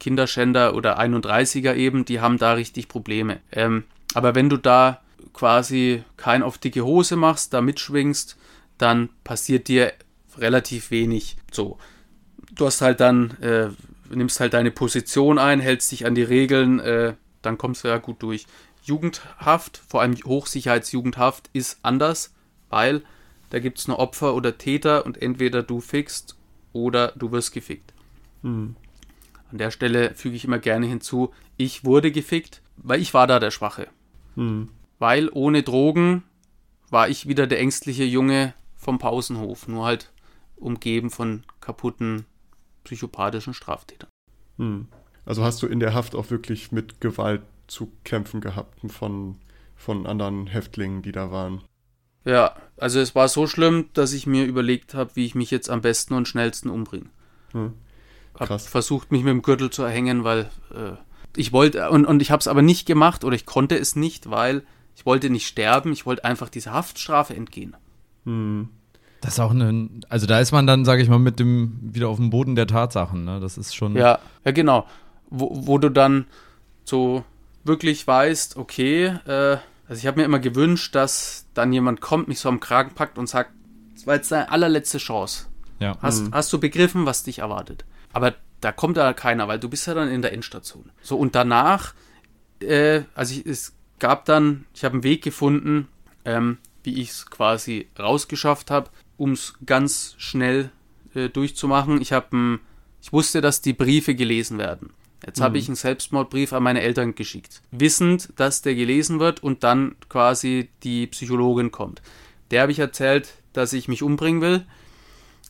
Kinderschänder oder 31er eben, die haben da richtig Probleme. Ähm, aber wenn du da quasi kein auf dicke Hose machst, da mitschwingst, dann passiert dir relativ wenig. So, du hast halt dann, äh, nimmst halt deine Position ein, hältst dich an die Regeln, äh, dann kommst du ja gut durch. Jugendhaft, vor allem Hochsicherheitsjugendhaft, ist anders, weil da gibt es nur Opfer oder Täter und entweder du fickst oder du wirst gefickt. Mhm. An der Stelle füge ich immer gerne hinzu, ich wurde gefickt, weil ich war da der Schwache. Mhm weil ohne Drogen war ich wieder der ängstliche Junge vom Pausenhof, nur halt umgeben von kaputten psychopathischen Straftätern. Hm. Also hast du in der Haft auch wirklich mit Gewalt zu kämpfen gehabt von, von anderen Häftlingen, die da waren? Ja, also es war so schlimm, dass ich mir überlegt habe, wie ich mich jetzt am besten und schnellsten umbringe. Hm. Krass. Hab versucht, mich mit dem Gürtel zu erhängen, weil äh, ich wollte, und, und ich habe es aber nicht gemacht oder ich konnte es nicht, weil ich wollte nicht sterben, ich wollte einfach dieser Haftstrafe entgehen. Hm. Das ist auch eine, also da ist man dann, sage ich mal, mit dem wieder auf dem Boden der Tatsachen, ne? Das ist schon. Ja, ja genau. Wo, wo du dann so wirklich weißt, okay, äh, also ich habe mir immer gewünscht, dass dann jemand kommt, mich so am Kragen packt und sagt, das war jetzt deine allerletzte Chance. Ja. Hast, mhm. hast du begriffen, was dich erwartet? Aber da kommt da keiner, weil du bist ja dann in der Endstation. So, und danach, äh, also ich, es gab dann, ich habe einen Weg gefunden, ähm, wie ich es quasi rausgeschafft habe, um es ganz schnell äh, durchzumachen. Ich habe ich wusste, dass die Briefe gelesen werden. Jetzt mhm. habe ich einen Selbstmordbrief an meine Eltern geschickt, wissend, dass der gelesen wird und dann quasi die Psychologin kommt. Der habe ich erzählt, dass ich mich umbringen will.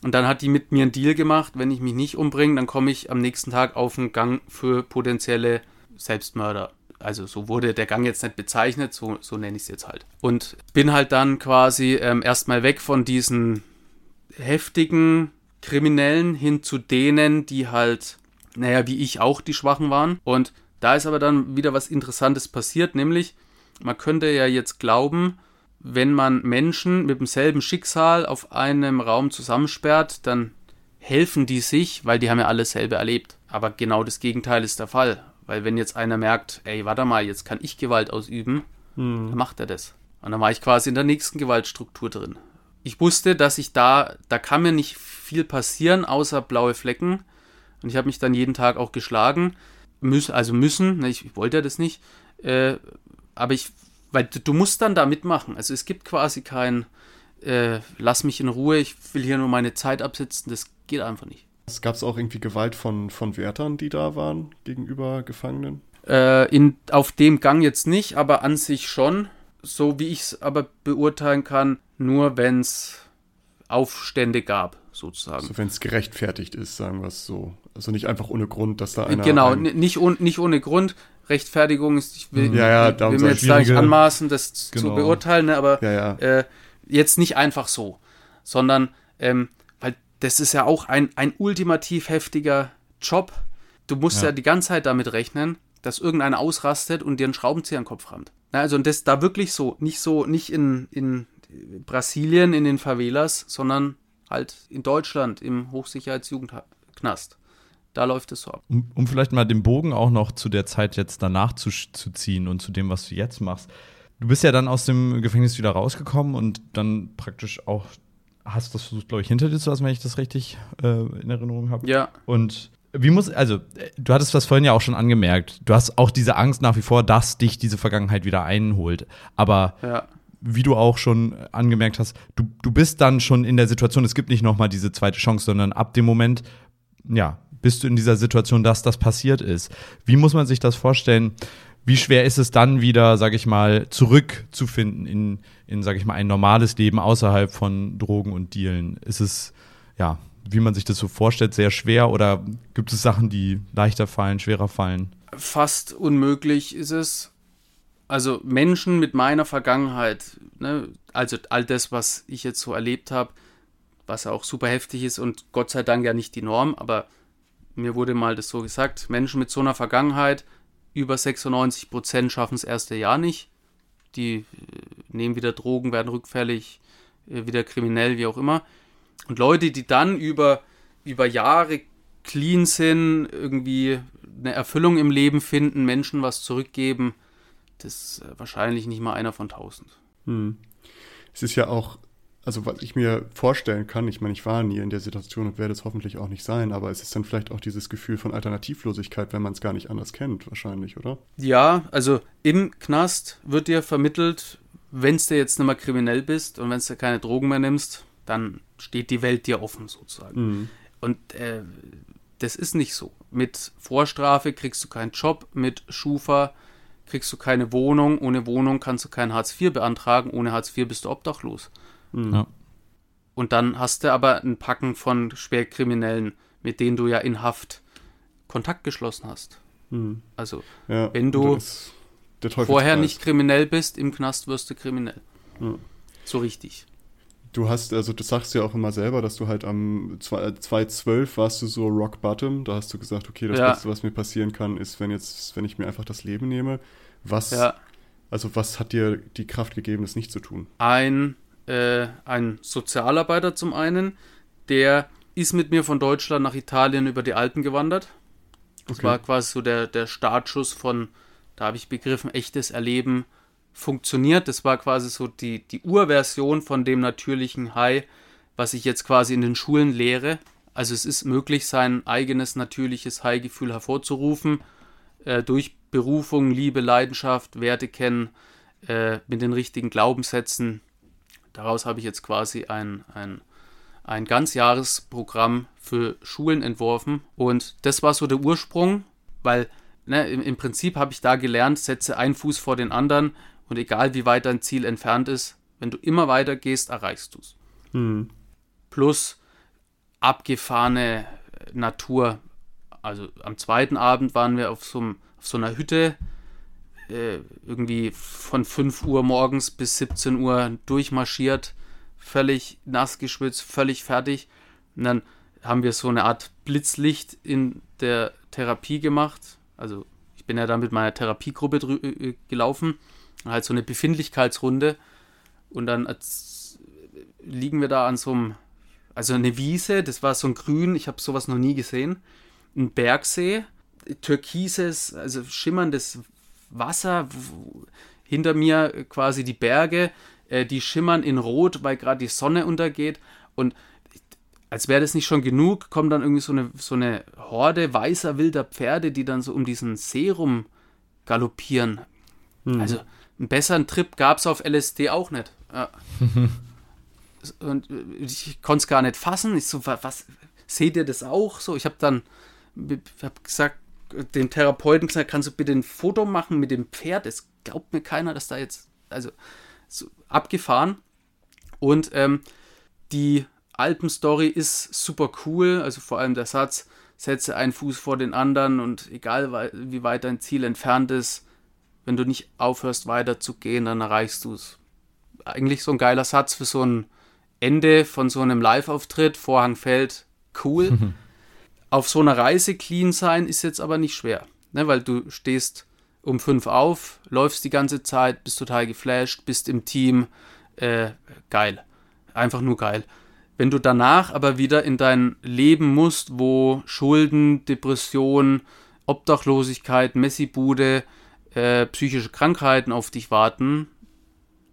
Und dann hat die mit mir einen Deal gemacht, wenn ich mich nicht umbringe, dann komme ich am nächsten Tag auf den Gang für potenzielle Selbstmörder also so wurde der Gang jetzt nicht bezeichnet, so, so nenne ich es jetzt halt. Und bin halt dann quasi ähm, erstmal weg von diesen heftigen Kriminellen hin zu denen, die halt, naja, wie ich auch die Schwachen waren. Und da ist aber dann wieder was Interessantes passiert, nämlich man könnte ja jetzt glauben, wenn man Menschen mit demselben Schicksal auf einem Raum zusammensperrt, dann helfen die sich, weil die haben ja alles selber erlebt. Aber genau das Gegenteil ist der Fall. Weil wenn jetzt einer merkt, ey, warte mal, jetzt kann ich Gewalt ausüben, hm. dann macht er das. Und dann war ich quasi in der nächsten Gewaltstruktur drin. Ich wusste, dass ich da, da kann mir nicht viel passieren, außer blaue Flecken. Und ich habe mich dann jeden Tag auch geschlagen. Müssen, also müssen, ne, ich, ich wollte ja das nicht. Äh, aber ich, weil du musst dann da mitmachen. Also es gibt quasi kein, äh, lass mich in Ruhe, ich will hier nur meine Zeit absitzen, das geht einfach nicht. Es gab auch irgendwie Gewalt von, von Wärtern, die da waren gegenüber Gefangenen? Äh, in, auf dem Gang jetzt nicht, aber an sich schon. So wie ich es aber beurteilen kann, nur wenn es Aufstände gab, sozusagen. So wenn es gerechtfertigt ist, sagen wir es so. Also nicht einfach ohne Grund, dass da einer. Genau, nicht, un, nicht ohne Grund. Rechtfertigung. Ich will, Ja, ja, will mir soll jetzt schwierige- anmaßen, das zu Genau. beurteilen, ne, aber Ja. Äh, jetzt nicht einfach so, sondern ähm, das ist ja auch ein, ein ultimativ heftiger Job. Du musst ja. Ja. die ganze Zeit damit rechnen, dass irgendeiner ausrastet und dir einen Schraubenzieher in den Kopf rammt. Na, also und das da wirklich so, nicht so, nicht in, in Brasilien, in den Favelas, sondern halt in Deutschland im Hochsicherheitsjugendknast. Da läuft es so ab. Um, um vielleicht mal den Bogen auch noch zu der Zeit jetzt danach zu, zu ziehen und zu dem, was du jetzt machst. Du bist ja dann aus dem Gefängnis wieder rausgekommen und dann praktisch auch hast das versucht, glaube ich, hinter dir zu lassen, wenn ich das richtig äh, in Erinnerung habe. Ja, Und wie muss, also, äh, du hattest das vorhin ja auch schon angemerkt. Du hast auch diese Angst nach wie vor, dass dich diese Vergangenheit wieder einholt. Aber ja. wie du auch schon angemerkt hast, du, du bist dann schon in der Situation, es gibt nicht nochmal diese zweite Chance, sondern ab dem Moment, ja, bist du in dieser Situation, dass das passiert ist. Wie muss man sich das vorstellen? Wie schwer ist es dann wieder, sag ich mal, zurückzufinden in, in, sag ich mal, ein normales Leben außerhalb von Drogen und Dealen? Ist es, ja, wie man sich das so vorstellt, sehr schwer oder gibt es Sachen, die leichter fallen, schwerer fallen? fast unmöglich ist es. Also Menschen mit meiner Vergangenheit, ne, also all das, was ich jetzt so erlebt habe, was auch super heftig ist und Gott sei Dank ja nicht die Norm, aber mir wurde mal das so gesagt, Menschen mit so einer Vergangenheit, über 96 Prozent schaffen es erste Jahr nicht. Die äh, nehmen wieder Drogen, werden rückfällig, äh, wieder kriminell, wie auch immer. Und Leute, die dann über, über Jahre clean sind, irgendwie eine Erfüllung im Leben finden, Menschen was zurückgeben, das ist äh, wahrscheinlich nicht mal einer von tausend. Hm. Es ist ja auch, also was ich mir vorstellen kann, ich meine, ich war nie in der Situation und werde es hoffentlich auch nicht sein, aber es ist dann vielleicht auch dieses Gefühl von Alternativlosigkeit, wenn man es gar nicht anders kennt, wahrscheinlich, oder? Ja, also im Knast wird dir vermittelt, wenn du jetzt nicht mehr kriminell bist und wenn du keine Drogen mehr nimmst, dann steht die Welt dir offen sozusagen. Hm. Und äh, das ist nicht so. Mit Vorstrafe kriegst du keinen Job, mit Schufa kriegst du keine Wohnung, ohne Wohnung kannst du kein Hartz IV beantragen, ohne Hartz IV bist du obdachlos. Hm. Ja. Und dann hast du aber ein Packen von Schwerkriminellen, mit denen du ja in Haft Kontakt geschlossen hast. Hm. Also Ja, Wenn du vorher nicht kriminell bist, im Knast wirst du kriminell. Ja. So richtig. Du hast, also du sagst ja auch immer selber, dass du halt am 2012 warst du so rock bottom. Da hast du gesagt, okay, das Ja. Beste, was mir passieren kann, ist, wenn jetzt, wenn ich mir einfach das Leben nehme. Was, Ja. also was hat dir die Kraft gegeben, das nicht zu tun? Ein, äh, ein Sozialarbeiter zum einen, der ist mit mir von Deutschland nach Italien über die Alpen gewandert. Das Okay. war quasi so der, der Startschuss von, da habe ich begriffen, echtes Erleben funktioniert. Das war quasi so die, die Urversion von dem natürlichen High, was ich jetzt quasi in den Schulen lehre. Also es ist möglich, sein eigenes natürliches High-Gefühl hervorzurufen, äh, durch Berufung, Liebe, Leidenschaft, Werte kennen, äh, mit den richtigen Glaubenssätzen. Daraus habe ich jetzt quasi ein, ein, ein Ganzjahresprogramm für Schulen entworfen. Und das war so der Ursprung, weil ne, im, im Prinzip habe ich da gelernt, setze einen Fuß vor den anderen und egal wie weit dein Ziel entfernt ist, wenn du immer weiter gehst, erreichst du es. Hm. Plus abgefahrene Natur. Also am zweiten Abend waren wir auf so, einem- auf so einer Hütte, äh, irgendwie von 5 Uhr morgens bis 17 Uhr durchmarschiert, völlig nass geschwitzt, völlig fertig. Und dann haben wir so eine Art Blitzlicht in der Therapie gemacht. Also ich bin ja da mit meiner Therapiegruppe drü- äh, gelaufen. Halt so eine Befindlichkeitsrunde. Und dann liegen wir da an so einem, also eine Wiese, das war so ein Grün, ich habe sowas noch nie gesehen. Ein Bergsee, türkises, also schimmerndes Wasser, hinter mir quasi die Berge, äh, die schimmern in Rot, weil gerade die Sonne untergeht. Und als wäre das nicht schon genug, kommt dann irgendwie so eine, so eine Horde weißer wilder Pferde, die dann so um diesen See rum galoppieren. Also einen besseren Trip gab es auf LSD auch nicht. Ja. Und äh, ich konnte es gar nicht fassen. Ich so, wa- was, seht ihr das auch? So, ich habe dann hab gesagt, dem Therapeuten gesagt, kannst du bitte ein Foto machen mit dem Pferd? Es glaubt mir keiner, dass da jetzt, also so abgefahren. Und ähm, die Alpenstory ist super cool, also vor allem der Satz, setze einen Fuß vor den anderen und egal wie weit dein Ziel entfernt ist, wenn du nicht aufhörst weiter zu gehen, dann erreichst du es. Eigentlich so ein geiler Satz für so ein Ende von so einem Live-Auftritt, Vorhang fällt, cool. Auf so einer Reise clean sein ist jetzt aber nicht schwer, ne? weil du stehst um fünf auf, läufst die ganze Zeit, bist total geflasht, bist im Team, äh, geil. Einfach nur geil. Wenn du danach aber wieder in dein Leben musst, wo Schulden, Depression, Obdachlosigkeit, Messibude, äh, psychische Krankheiten auf dich warten,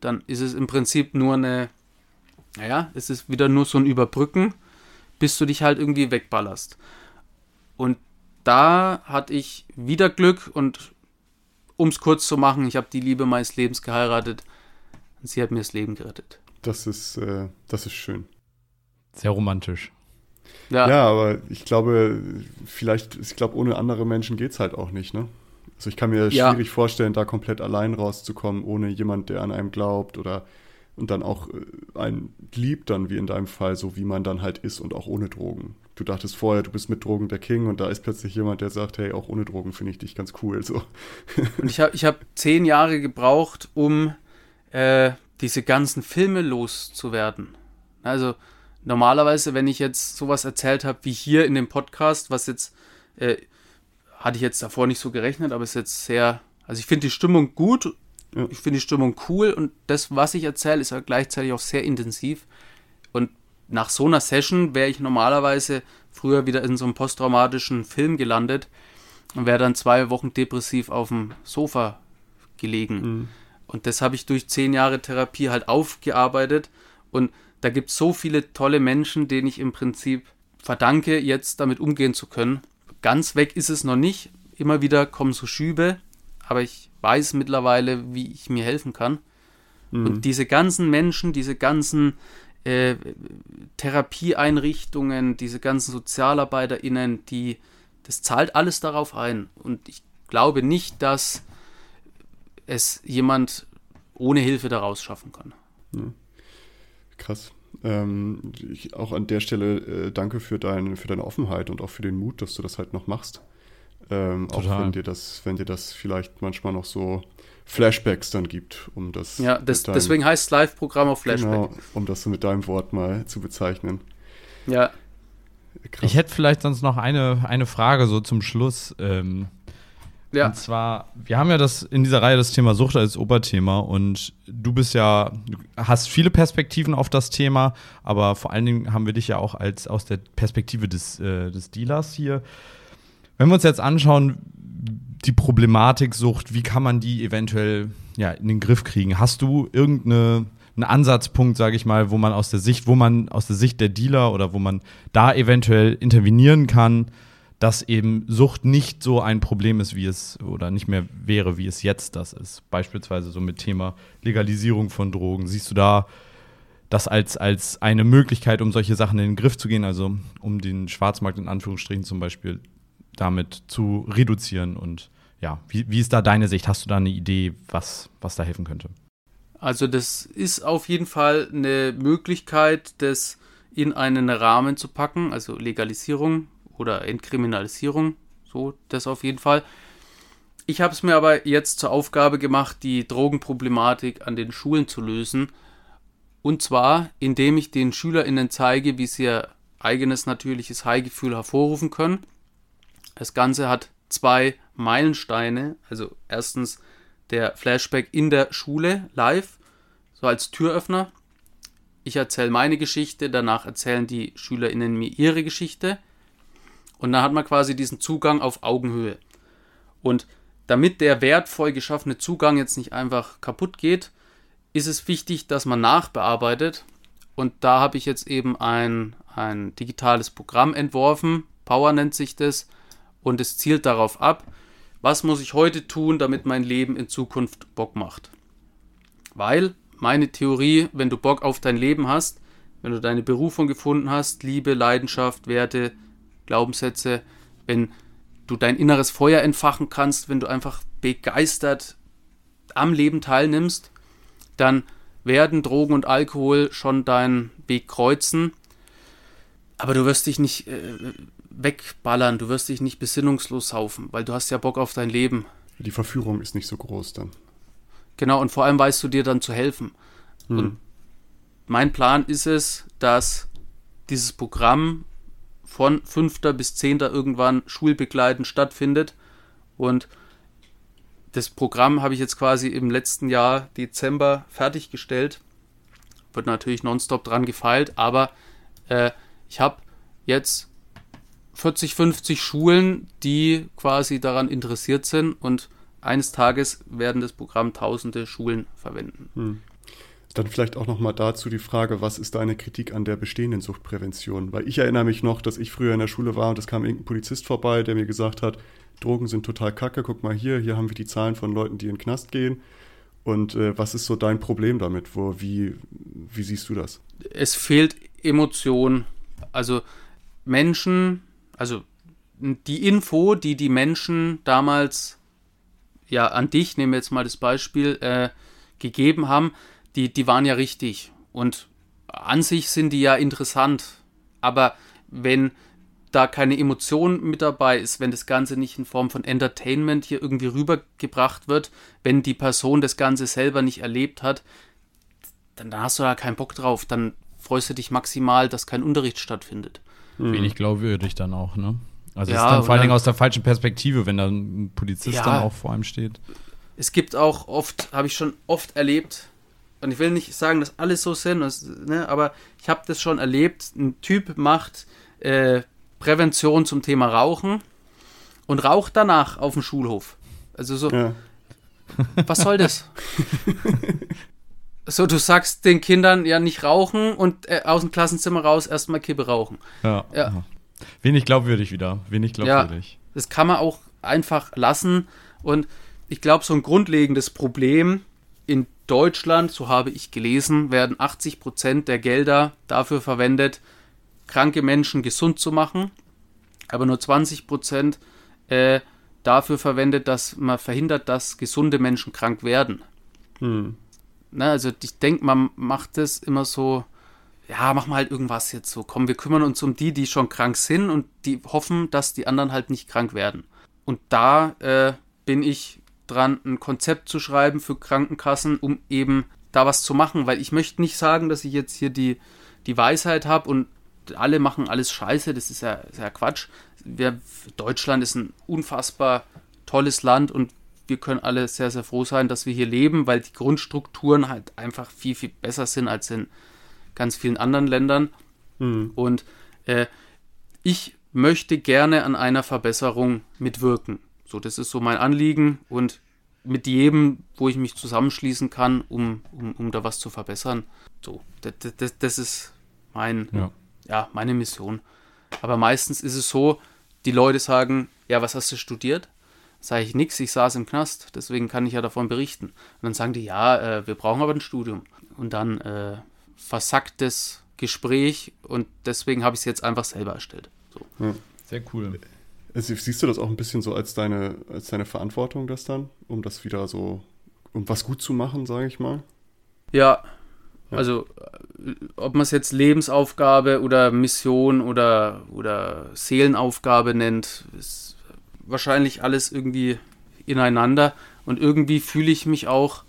dann ist es im Prinzip nur eine, naja, es ist wieder nur so ein Überbrücken, bis du dich halt irgendwie wegballerst. Und da hatte ich wieder Glück und um es kurz zu machen, ich habe die Liebe meines Lebens geheiratet und sie hat mir das Leben gerettet. Das ist, äh, das ist schön. Sehr romantisch. Ja. ja, aber ich glaube, vielleicht, ich glaube, ohne andere Menschen geht es halt auch nicht, ne? Also ich kann mir ja. schwierig vorstellen, da komplett allein rauszukommen, ohne jemand, der an einem glaubt oder und dann auch äh, einen liebt, dann wie in deinem Fall, so wie man dann halt ist und auch ohne Drogen. Du dachtest vorher, du bist mit Drogen der King und da ist plötzlich jemand, der sagt, hey, auch ohne Drogen finde ich dich ganz cool. So. Und ich habe ich hab zehn Jahre gebraucht, um äh, diese ganzen Filme loszuwerden. Also normalerweise, wenn ich jetzt sowas erzählt habe wie hier in dem Podcast, was jetzt äh, hatte ich jetzt davor nicht so gerechnet, aber ist jetzt sehr, also ich finde die Stimmung gut, ja. ich finde die Stimmung cool und das, was ich erzähle, ist ja gleichzeitig auch sehr intensiv. Nach so einer Session wäre ich normalerweise früher wieder in so einem posttraumatischen Film gelandet und wäre dann zwei Wochen depressiv auf dem Sofa gelegen. Mhm. Und das habe ich durch zehn Jahre Therapie halt aufgearbeitet und da gibt es so viele tolle Menschen, denen ich im Prinzip verdanke, jetzt damit umgehen zu können. Ganz weg ist es noch nicht. Immer wieder kommen so Schübe, aber ich weiß mittlerweile, wie ich mir helfen kann. Mhm. Und diese ganzen Menschen, diese ganzen äh, Therapieeinrichtungen, diese ganzen SozialarbeiterInnen, die, das zahlt alles darauf ein. Und ich glaube nicht, dass es jemand ohne Hilfe daraus schaffen kann. Mhm. Krass. Ähm, ich, auch an der Stelle äh, danke für, dein, für deine Offenheit und auch für den Mut, dass du das halt noch machst. Ähm, auch wenn dir das, wenn dir das vielleicht manchmal noch so Flashbacks dann gibt, um das. Ja, das, deinem, deswegen heißt Live-Programm auch Flashback. Genau, um das so mit deinem Wort mal zu bezeichnen. Ja. Krass. Ich hätte vielleicht sonst noch eine, eine Frage so zum Schluss. Ähm, ja. Und zwar, wir haben ja das in dieser Reihe das Thema Sucht als Oberthema und du bist ja, du hast viele Perspektiven auf das Thema, aber vor allen Dingen haben wir dich ja auch als aus der Perspektive des, äh, des Dealers hier. Wenn wir uns jetzt anschauen, die Problematik Sucht, wie kann man die eventuell ja, in den Griff kriegen? Hast du irgendeinen Ansatzpunkt, sage ich mal, wo man aus der Sicht, wo man aus der Sicht der Dealer oder wo man da eventuell intervenieren kann? dass eben Sucht nicht so ein Problem ist, wie es oder nicht mehr wäre, wie es jetzt das ist. Beispielsweise so mit Thema Legalisierung von Drogen. Siehst du da das als, als eine Möglichkeit, um solche Sachen in den Griff zu gehen, also um den Schwarzmarkt in Anführungsstrichen zum Beispiel damit zu reduzieren? Und ja, wie, wie ist da deine Sicht? Hast du da eine Idee, was, was da helfen könnte? Also das ist auf jeden Fall eine Möglichkeit, das in einen Rahmen zu packen, also Legalisierung oder Entkriminalisierung, so das auf jeden Fall. Ich habe es mir aber jetzt zur Aufgabe gemacht, die Drogenproblematik an den Schulen zu lösen. Und zwar, indem ich den SchülerInnen zeige, wie sie ihr eigenes natürliches High-Gefühl hervorrufen können. Das Ganze hat zwei Meilensteine. Also erstens der Flashback in der Schule live, so als Türöffner. Ich erzähle meine Geschichte, danach erzählen die SchülerInnen mir ihre Geschichte. Und dann hat man quasi diesen Zugang auf Augenhöhe. Und damit der wertvoll geschaffene Zugang jetzt nicht einfach kaputt geht, ist es wichtig, dass man nachbearbeitet. Und da habe ich jetzt eben ein, ein digitales Programm entworfen. Power nennt sich das. Und es zielt darauf ab, was muss ich heute tun, damit mein Leben in Zukunft Bock macht. Weil meine Theorie, wenn du Bock auf dein Leben hast, wenn du deine Berufung gefunden hast, Liebe, Leidenschaft, Werte, Glaubenssätze, wenn du dein inneres Feuer entfachen kannst, wenn du einfach begeistert am Leben teilnimmst, dann werden Drogen und Alkohol schon deinen Weg kreuzen. Aber du wirst dich nicht, äh, wegballern, du wirst dich nicht besinnungslos saufen, weil du hast ja Bock auf dein Leben. Die Verführung ist nicht so groß dann. Genau, und vor allem weißt du dir dann zu helfen. Hm. Und mein Plan ist es, dass dieses Programm von 5. bis 10. irgendwann schulbegleitend stattfindet. Und das Programm habe ich jetzt quasi im letzten Jahr Dezember fertiggestellt. Wird natürlich nonstop dran gefeilt, aber äh, ich habe jetzt 40, 50 Schulen, die quasi daran interessiert sind und eines Tages werden das Programm tausende Schulen verwenden. Hm. Dann vielleicht auch nochmal dazu die Frage, was ist deine Kritik an der bestehenden Suchtprävention? Weil ich erinnere mich noch, dass ich früher in der Schule war und es kam irgendein Polizist vorbei, der mir gesagt hat, Drogen sind total kacke, guck mal hier, hier haben wir die Zahlen von Leuten, die in den Knast gehen. Und äh, was ist so dein Problem damit? Wo, wie, wie siehst du das? Es fehlt Emotion. Also Menschen, also die Info, die die Menschen damals, ja, an dich, nehmen wir jetzt mal das Beispiel, äh, gegeben haben, die, die waren ja richtig. Und an sich sind die ja interessant. Aber wenn da keine Emotion mit dabei ist, wenn das Ganze nicht in Form von Entertainment hier irgendwie rübergebracht wird, wenn die Person das Ganze selber nicht erlebt hat, dann, dann hast du da keinen Bock drauf. Dann freust du dich maximal, dass kein Unterricht stattfindet. Mhm. Wenig glaubwürdig dann auch, ne? Also Ja, es ist dann vor allen Dingen aus der falschen Perspektive, wenn da ein Polizist Ja. dann auch vor einem steht. Es gibt auch oft, habe ich schon oft erlebt, und ich will nicht sagen, dass alles so sind, das, ne, aber ich habe das schon erlebt, ein Typ macht äh, Prävention zum Thema Rauchen und raucht danach auf dem Schulhof. Also so, Ja. was soll das? so, du sagst den Kindern ja nicht rauchen und äh, aus dem Klassenzimmer raus erstmal Kippe rauchen. Ja. Ja. Wenig glaubwürdig wieder. Wenig glaubwürdig. Das kann man auch einfach lassen. Und ich glaube, so ein grundlegendes Problem in Deutschland, so habe ich gelesen, werden 80 Prozent der Gelder dafür verwendet, kranke Menschen gesund zu machen, aber nur 20 Prozent äh, dafür verwendet, dass man verhindert, dass gesunde Menschen krank werden. Hm. Ne, also ich denke, man macht das immer so, ja, machen wir halt irgendwas jetzt so. Komm, wir kümmern uns um die, die schon krank sind und die hoffen, dass die anderen halt nicht krank werden. Und da äh, bin ich dran, ein Konzept zu schreiben für Krankenkassen, um eben da was zu machen, weil ich möchte nicht sagen, dass ich jetzt hier die, die Weisheit habe und alle machen alles scheiße, das ist ja, ist ja Quatsch. Wir, Deutschland ist ein unfassbar tolles Land und wir können alle sehr, sehr froh sein, dass wir hier leben, weil die Grundstrukturen halt einfach viel, viel besser sind als in ganz vielen anderen Ländern. Hm. Und äh, ich möchte gerne an einer Verbesserung mitwirken. So, das ist so mein Anliegen und mit jedem, wo ich mich zusammenschließen kann, um, um, um da was zu verbessern. So, das, das, das ist mein, Ja. ja, meine Mission. Aber meistens ist es so, die Leute sagen, ja, was hast du studiert? Sage ich nix, ich saß im Knast, deswegen kann ich ja davon berichten. Und dann sagen die, ja, äh, wir brauchen aber ein Studium. Und dann äh, versackt das Gespräch und deswegen habe ich es jetzt einfach selber erstellt. So. Sehr cool. Also, siehst du das auch ein bisschen so als deine, als deine Verantwortung, das dann, um das wieder so, um was gut zu machen, sage ich mal? Ja, Ja. also äh, ob man es jetzt Lebensaufgabe oder Mission oder, oder Seelenaufgabe nennt, ist wahrscheinlich alles irgendwie ineinander. Und irgendwie fühle ich mich auch,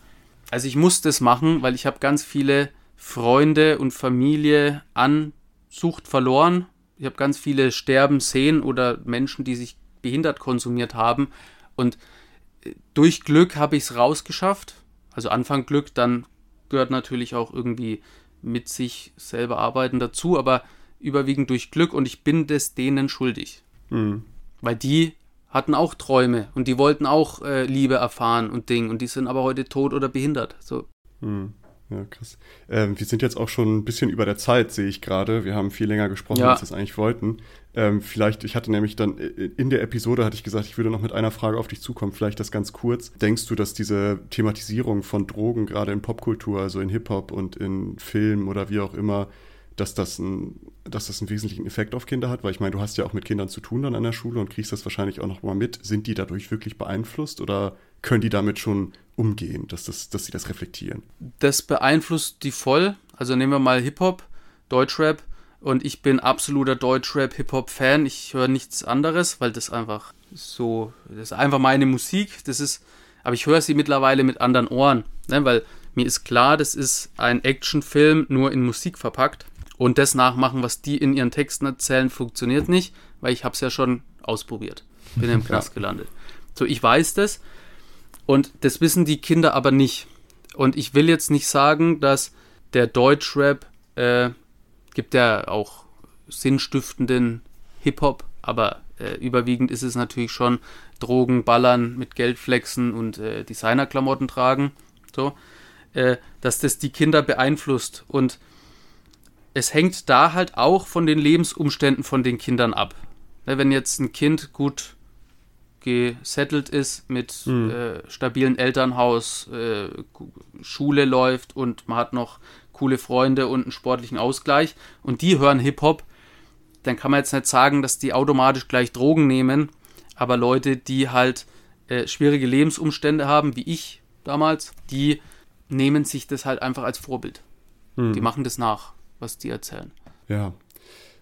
also ich muss das machen, weil ich habe ganz viele Freunde und Familie an Sucht verloren. Ich habe ganz viele sterben sehen oder Menschen, die sich behindert konsumiert haben. Und äh, durch Glück habe ich es rausgeschafft. Also Anfang Glück, dann gehört natürlich auch irgendwie mit sich selber arbeiten dazu, aber überwiegend durch Glück und ich bin das denen schuldig. Hm. Weil die hatten auch Träume und die wollten auch äh, Liebe erfahren und Ding und die sind aber heute tot oder behindert. So, Hm. Ja, krass. Ähm, wir sind jetzt auch schon ein bisschen über der Zeit, sehe ich gerade. Wir haben viel länger gesprochen, Ja. als wir es eigentlich wollten. Ähm, vielleicht, ich hatte nämlich dann äh, in der Episode hatte ich gesagt, ich würde noch mit einer Frage auf dich zukommen, vielleicht das ganz kurz. Denkst du, dass diese Thematisierung von Drogen, gerade in Popkultur, also in Hip-Hop und in Film oder wie auch immer, dass das, ein, dass das einen wesentlichen Effekt auf Kinder hat? Weil ich meine, du hast ja auch mit Kindern zu tun dann an der Schule und kriegst das wahrscheinlich auch noch mal mit. Sind die dadurch wirklich beeinflusst oder können die damit schon umgehen, dass, das, dass sie das reflektieren? das beeinflusst die voll. Also nehmen wir mal Hip-Hop, Deutschrap. Und ich bin absoluter Deutschrap-Hip-Hop-Fan. Ich höre nichts anderes, weil das einfach so, das ist einfach meine Musik. Das ist, aber ich höre sie mittlerweile mit anderen Ohren, ne? weil mir ist klar, das ist ein Actionfilm nur in Musik verpackt. Und das nachmachen, was die in ihren Texten erzählen, funktioniert nicht, weil ich habe es ja schon ausprobiert. Bin im Knast gelandet. So, ich weiß das. Und das wissen die Kinder aber nicht. Und ich will jetzt nicht sagen, dass der Deutschrap äh, gibt ja auch sinnstiftenden Hip-Hop, aber äh, überwiegend ist es natürlich schon Drogen, Ballern, mit Geld flexen und äh, Designerklamotten tragen. So, äh, dass das die Kinder beeinflusst. Und es hängt da halt auch von den Lebensumständen von den Kindern ab. Ne, wenn jetzt ein Kind gut gesettelt ist mit mhm. äh, stabilen Elternhaus, äh, Schule läuft und man hat noch coole Freunde und einen sportlichen Ausgleich und die hören Hip-Hop, dann kann man jetzt nicht sagen, dass die automatisch gleich Drogen nehmen, aber Leute, die halt äh, schwierige Lebensumstände haben, wie ich damals, die nehmen sich das halt einfach als Vorbild. Mhm. Die machen das nach, was die erzählen. Ja,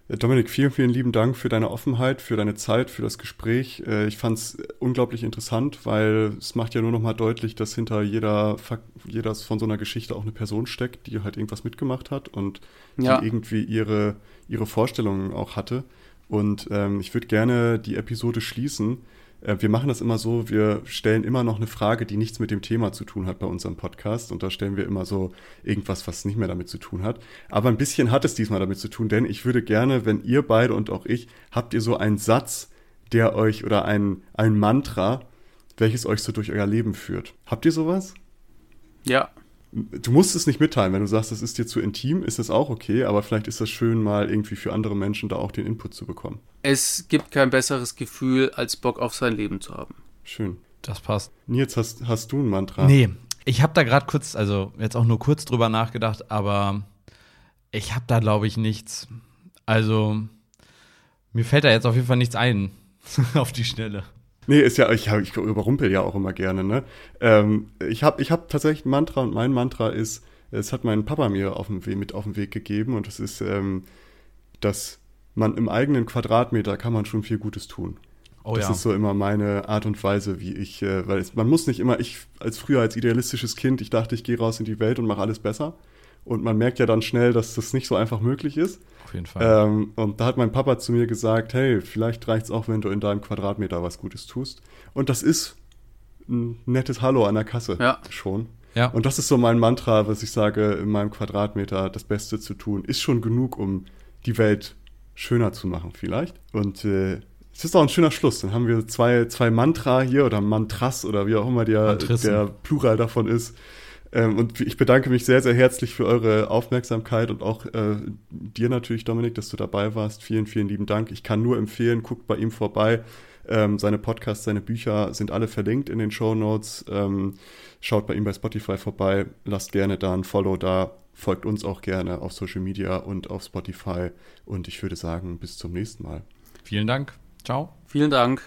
Dominik, vielen, vielen lieben Dank für deine Offenheit, für deine Zeit, für das Gespräch. Äh, ich fand es unglaublich interessant, weil es macht ja nur noch mal deutlich, dass hinter jeder, jeder von so einer Geschichte auch eine Person steckt, die halt irgendwas mitgemacht hat und ja. die irgendwie ihre, ihre Vorstellungen auch hatte. Und ähm, ich würde gerne die Episode schließen äh, wir machen das immer so, wir stellen immer noch eine Frage, die nichts mit dem Thema zu tun hat bei unserem Podcast. Und da stellen wir immer so irgendwas, was nicht mehr damit zu tun hat. Aber ein bisschen hat es diesmal damit zu tun, denn ich würde gerne, wenn ihr beide und auch ich, habt ihr so einen Satz, der euch oder ein, ein Mantra, welches euch so durch euer Leben führt. Habt ihr sowas? Ja. Du musst es nicht mitteilen, wenn du sagst, das ist dir zu intim, ist das auch okay, aber vielleicht ist das schön, mal irgendwie für andere Menschen da auch den Input zu bekommen. Es gibt kein besseres Gefühl, als Bock auf sein Leben zu haben. Schön. Das passt. Nils, hast, hast du ein Mantra? Nee, ich habe da gerade kurz, also jetzt auch nur kurz drüber nachgedacht, aber ich habe da, glaube ich, nichts. Also, mir fällt da jetzt auf jeden Fall nichts ein auf die Schnelle. Nee, ist ja, ich, ich überrumpel ja auch immer gerne, ne? Ähm, ich habe ich hab tatsächlich ein Mantra und mein Mantra ist, es hat mein Papa mir auf dem mit auf den Weg gegeben und das ist, ähm, dass man im eigenen Quadratmeter kann man schon viel Gutes tun. Oh, das ja. ist so immer meine Art und Weise, wie ich, äh, weil es, man muss nicht immer, ich als früher als idealistisches Kind, ich dachte, ich gehe raus in die Welt und mache alles besser. Und man merkt ja dann schnell, dass das nicht so einfach möglich ist. Auf jeden Fall. Ähm, und da hat mein Papa zu mir gesagt, hey, vielleicht reicht es auch, wenn du in deinem Quadratmeter was Gutes tust. Und das ist ein nettes Hallo an der Kasse ja. schon. Ja. Und das ist so mein Mantra, was ich sage, in meinem Quadratmeter das Beste zu tun, ist schon genug, um die Welt schöner zu machen vielleicht. Und äh, es ist auch ein schöner Schluss. Dann haben wir zwei, zwei Mantra hier oder Mantras oder wie auch immer der, der Plural davon ist. Ähm, und ich bedanke mich sehr, sehr herzlich für eure Aufmerksamkeit und auch äh, dir natürlich, Dominik, dass du dabei warst. Vielen, vielen lieben Dank. Ich kann nur empfehlen, guckt bei ihm vorbei. Ähm, seine Podcasts, seine Bücher sind alle verlinkt in den Show Notes. Ähm, schaut bei ihm bei Spotify vorbei. Lasst gerne da ein Follow da. Folgt uns auch gerne auf Social Media und auf Spotify. Und ich würde sagen, bis zum nächsten Mal. Vielen Dank. Ciao. Vielen Dank.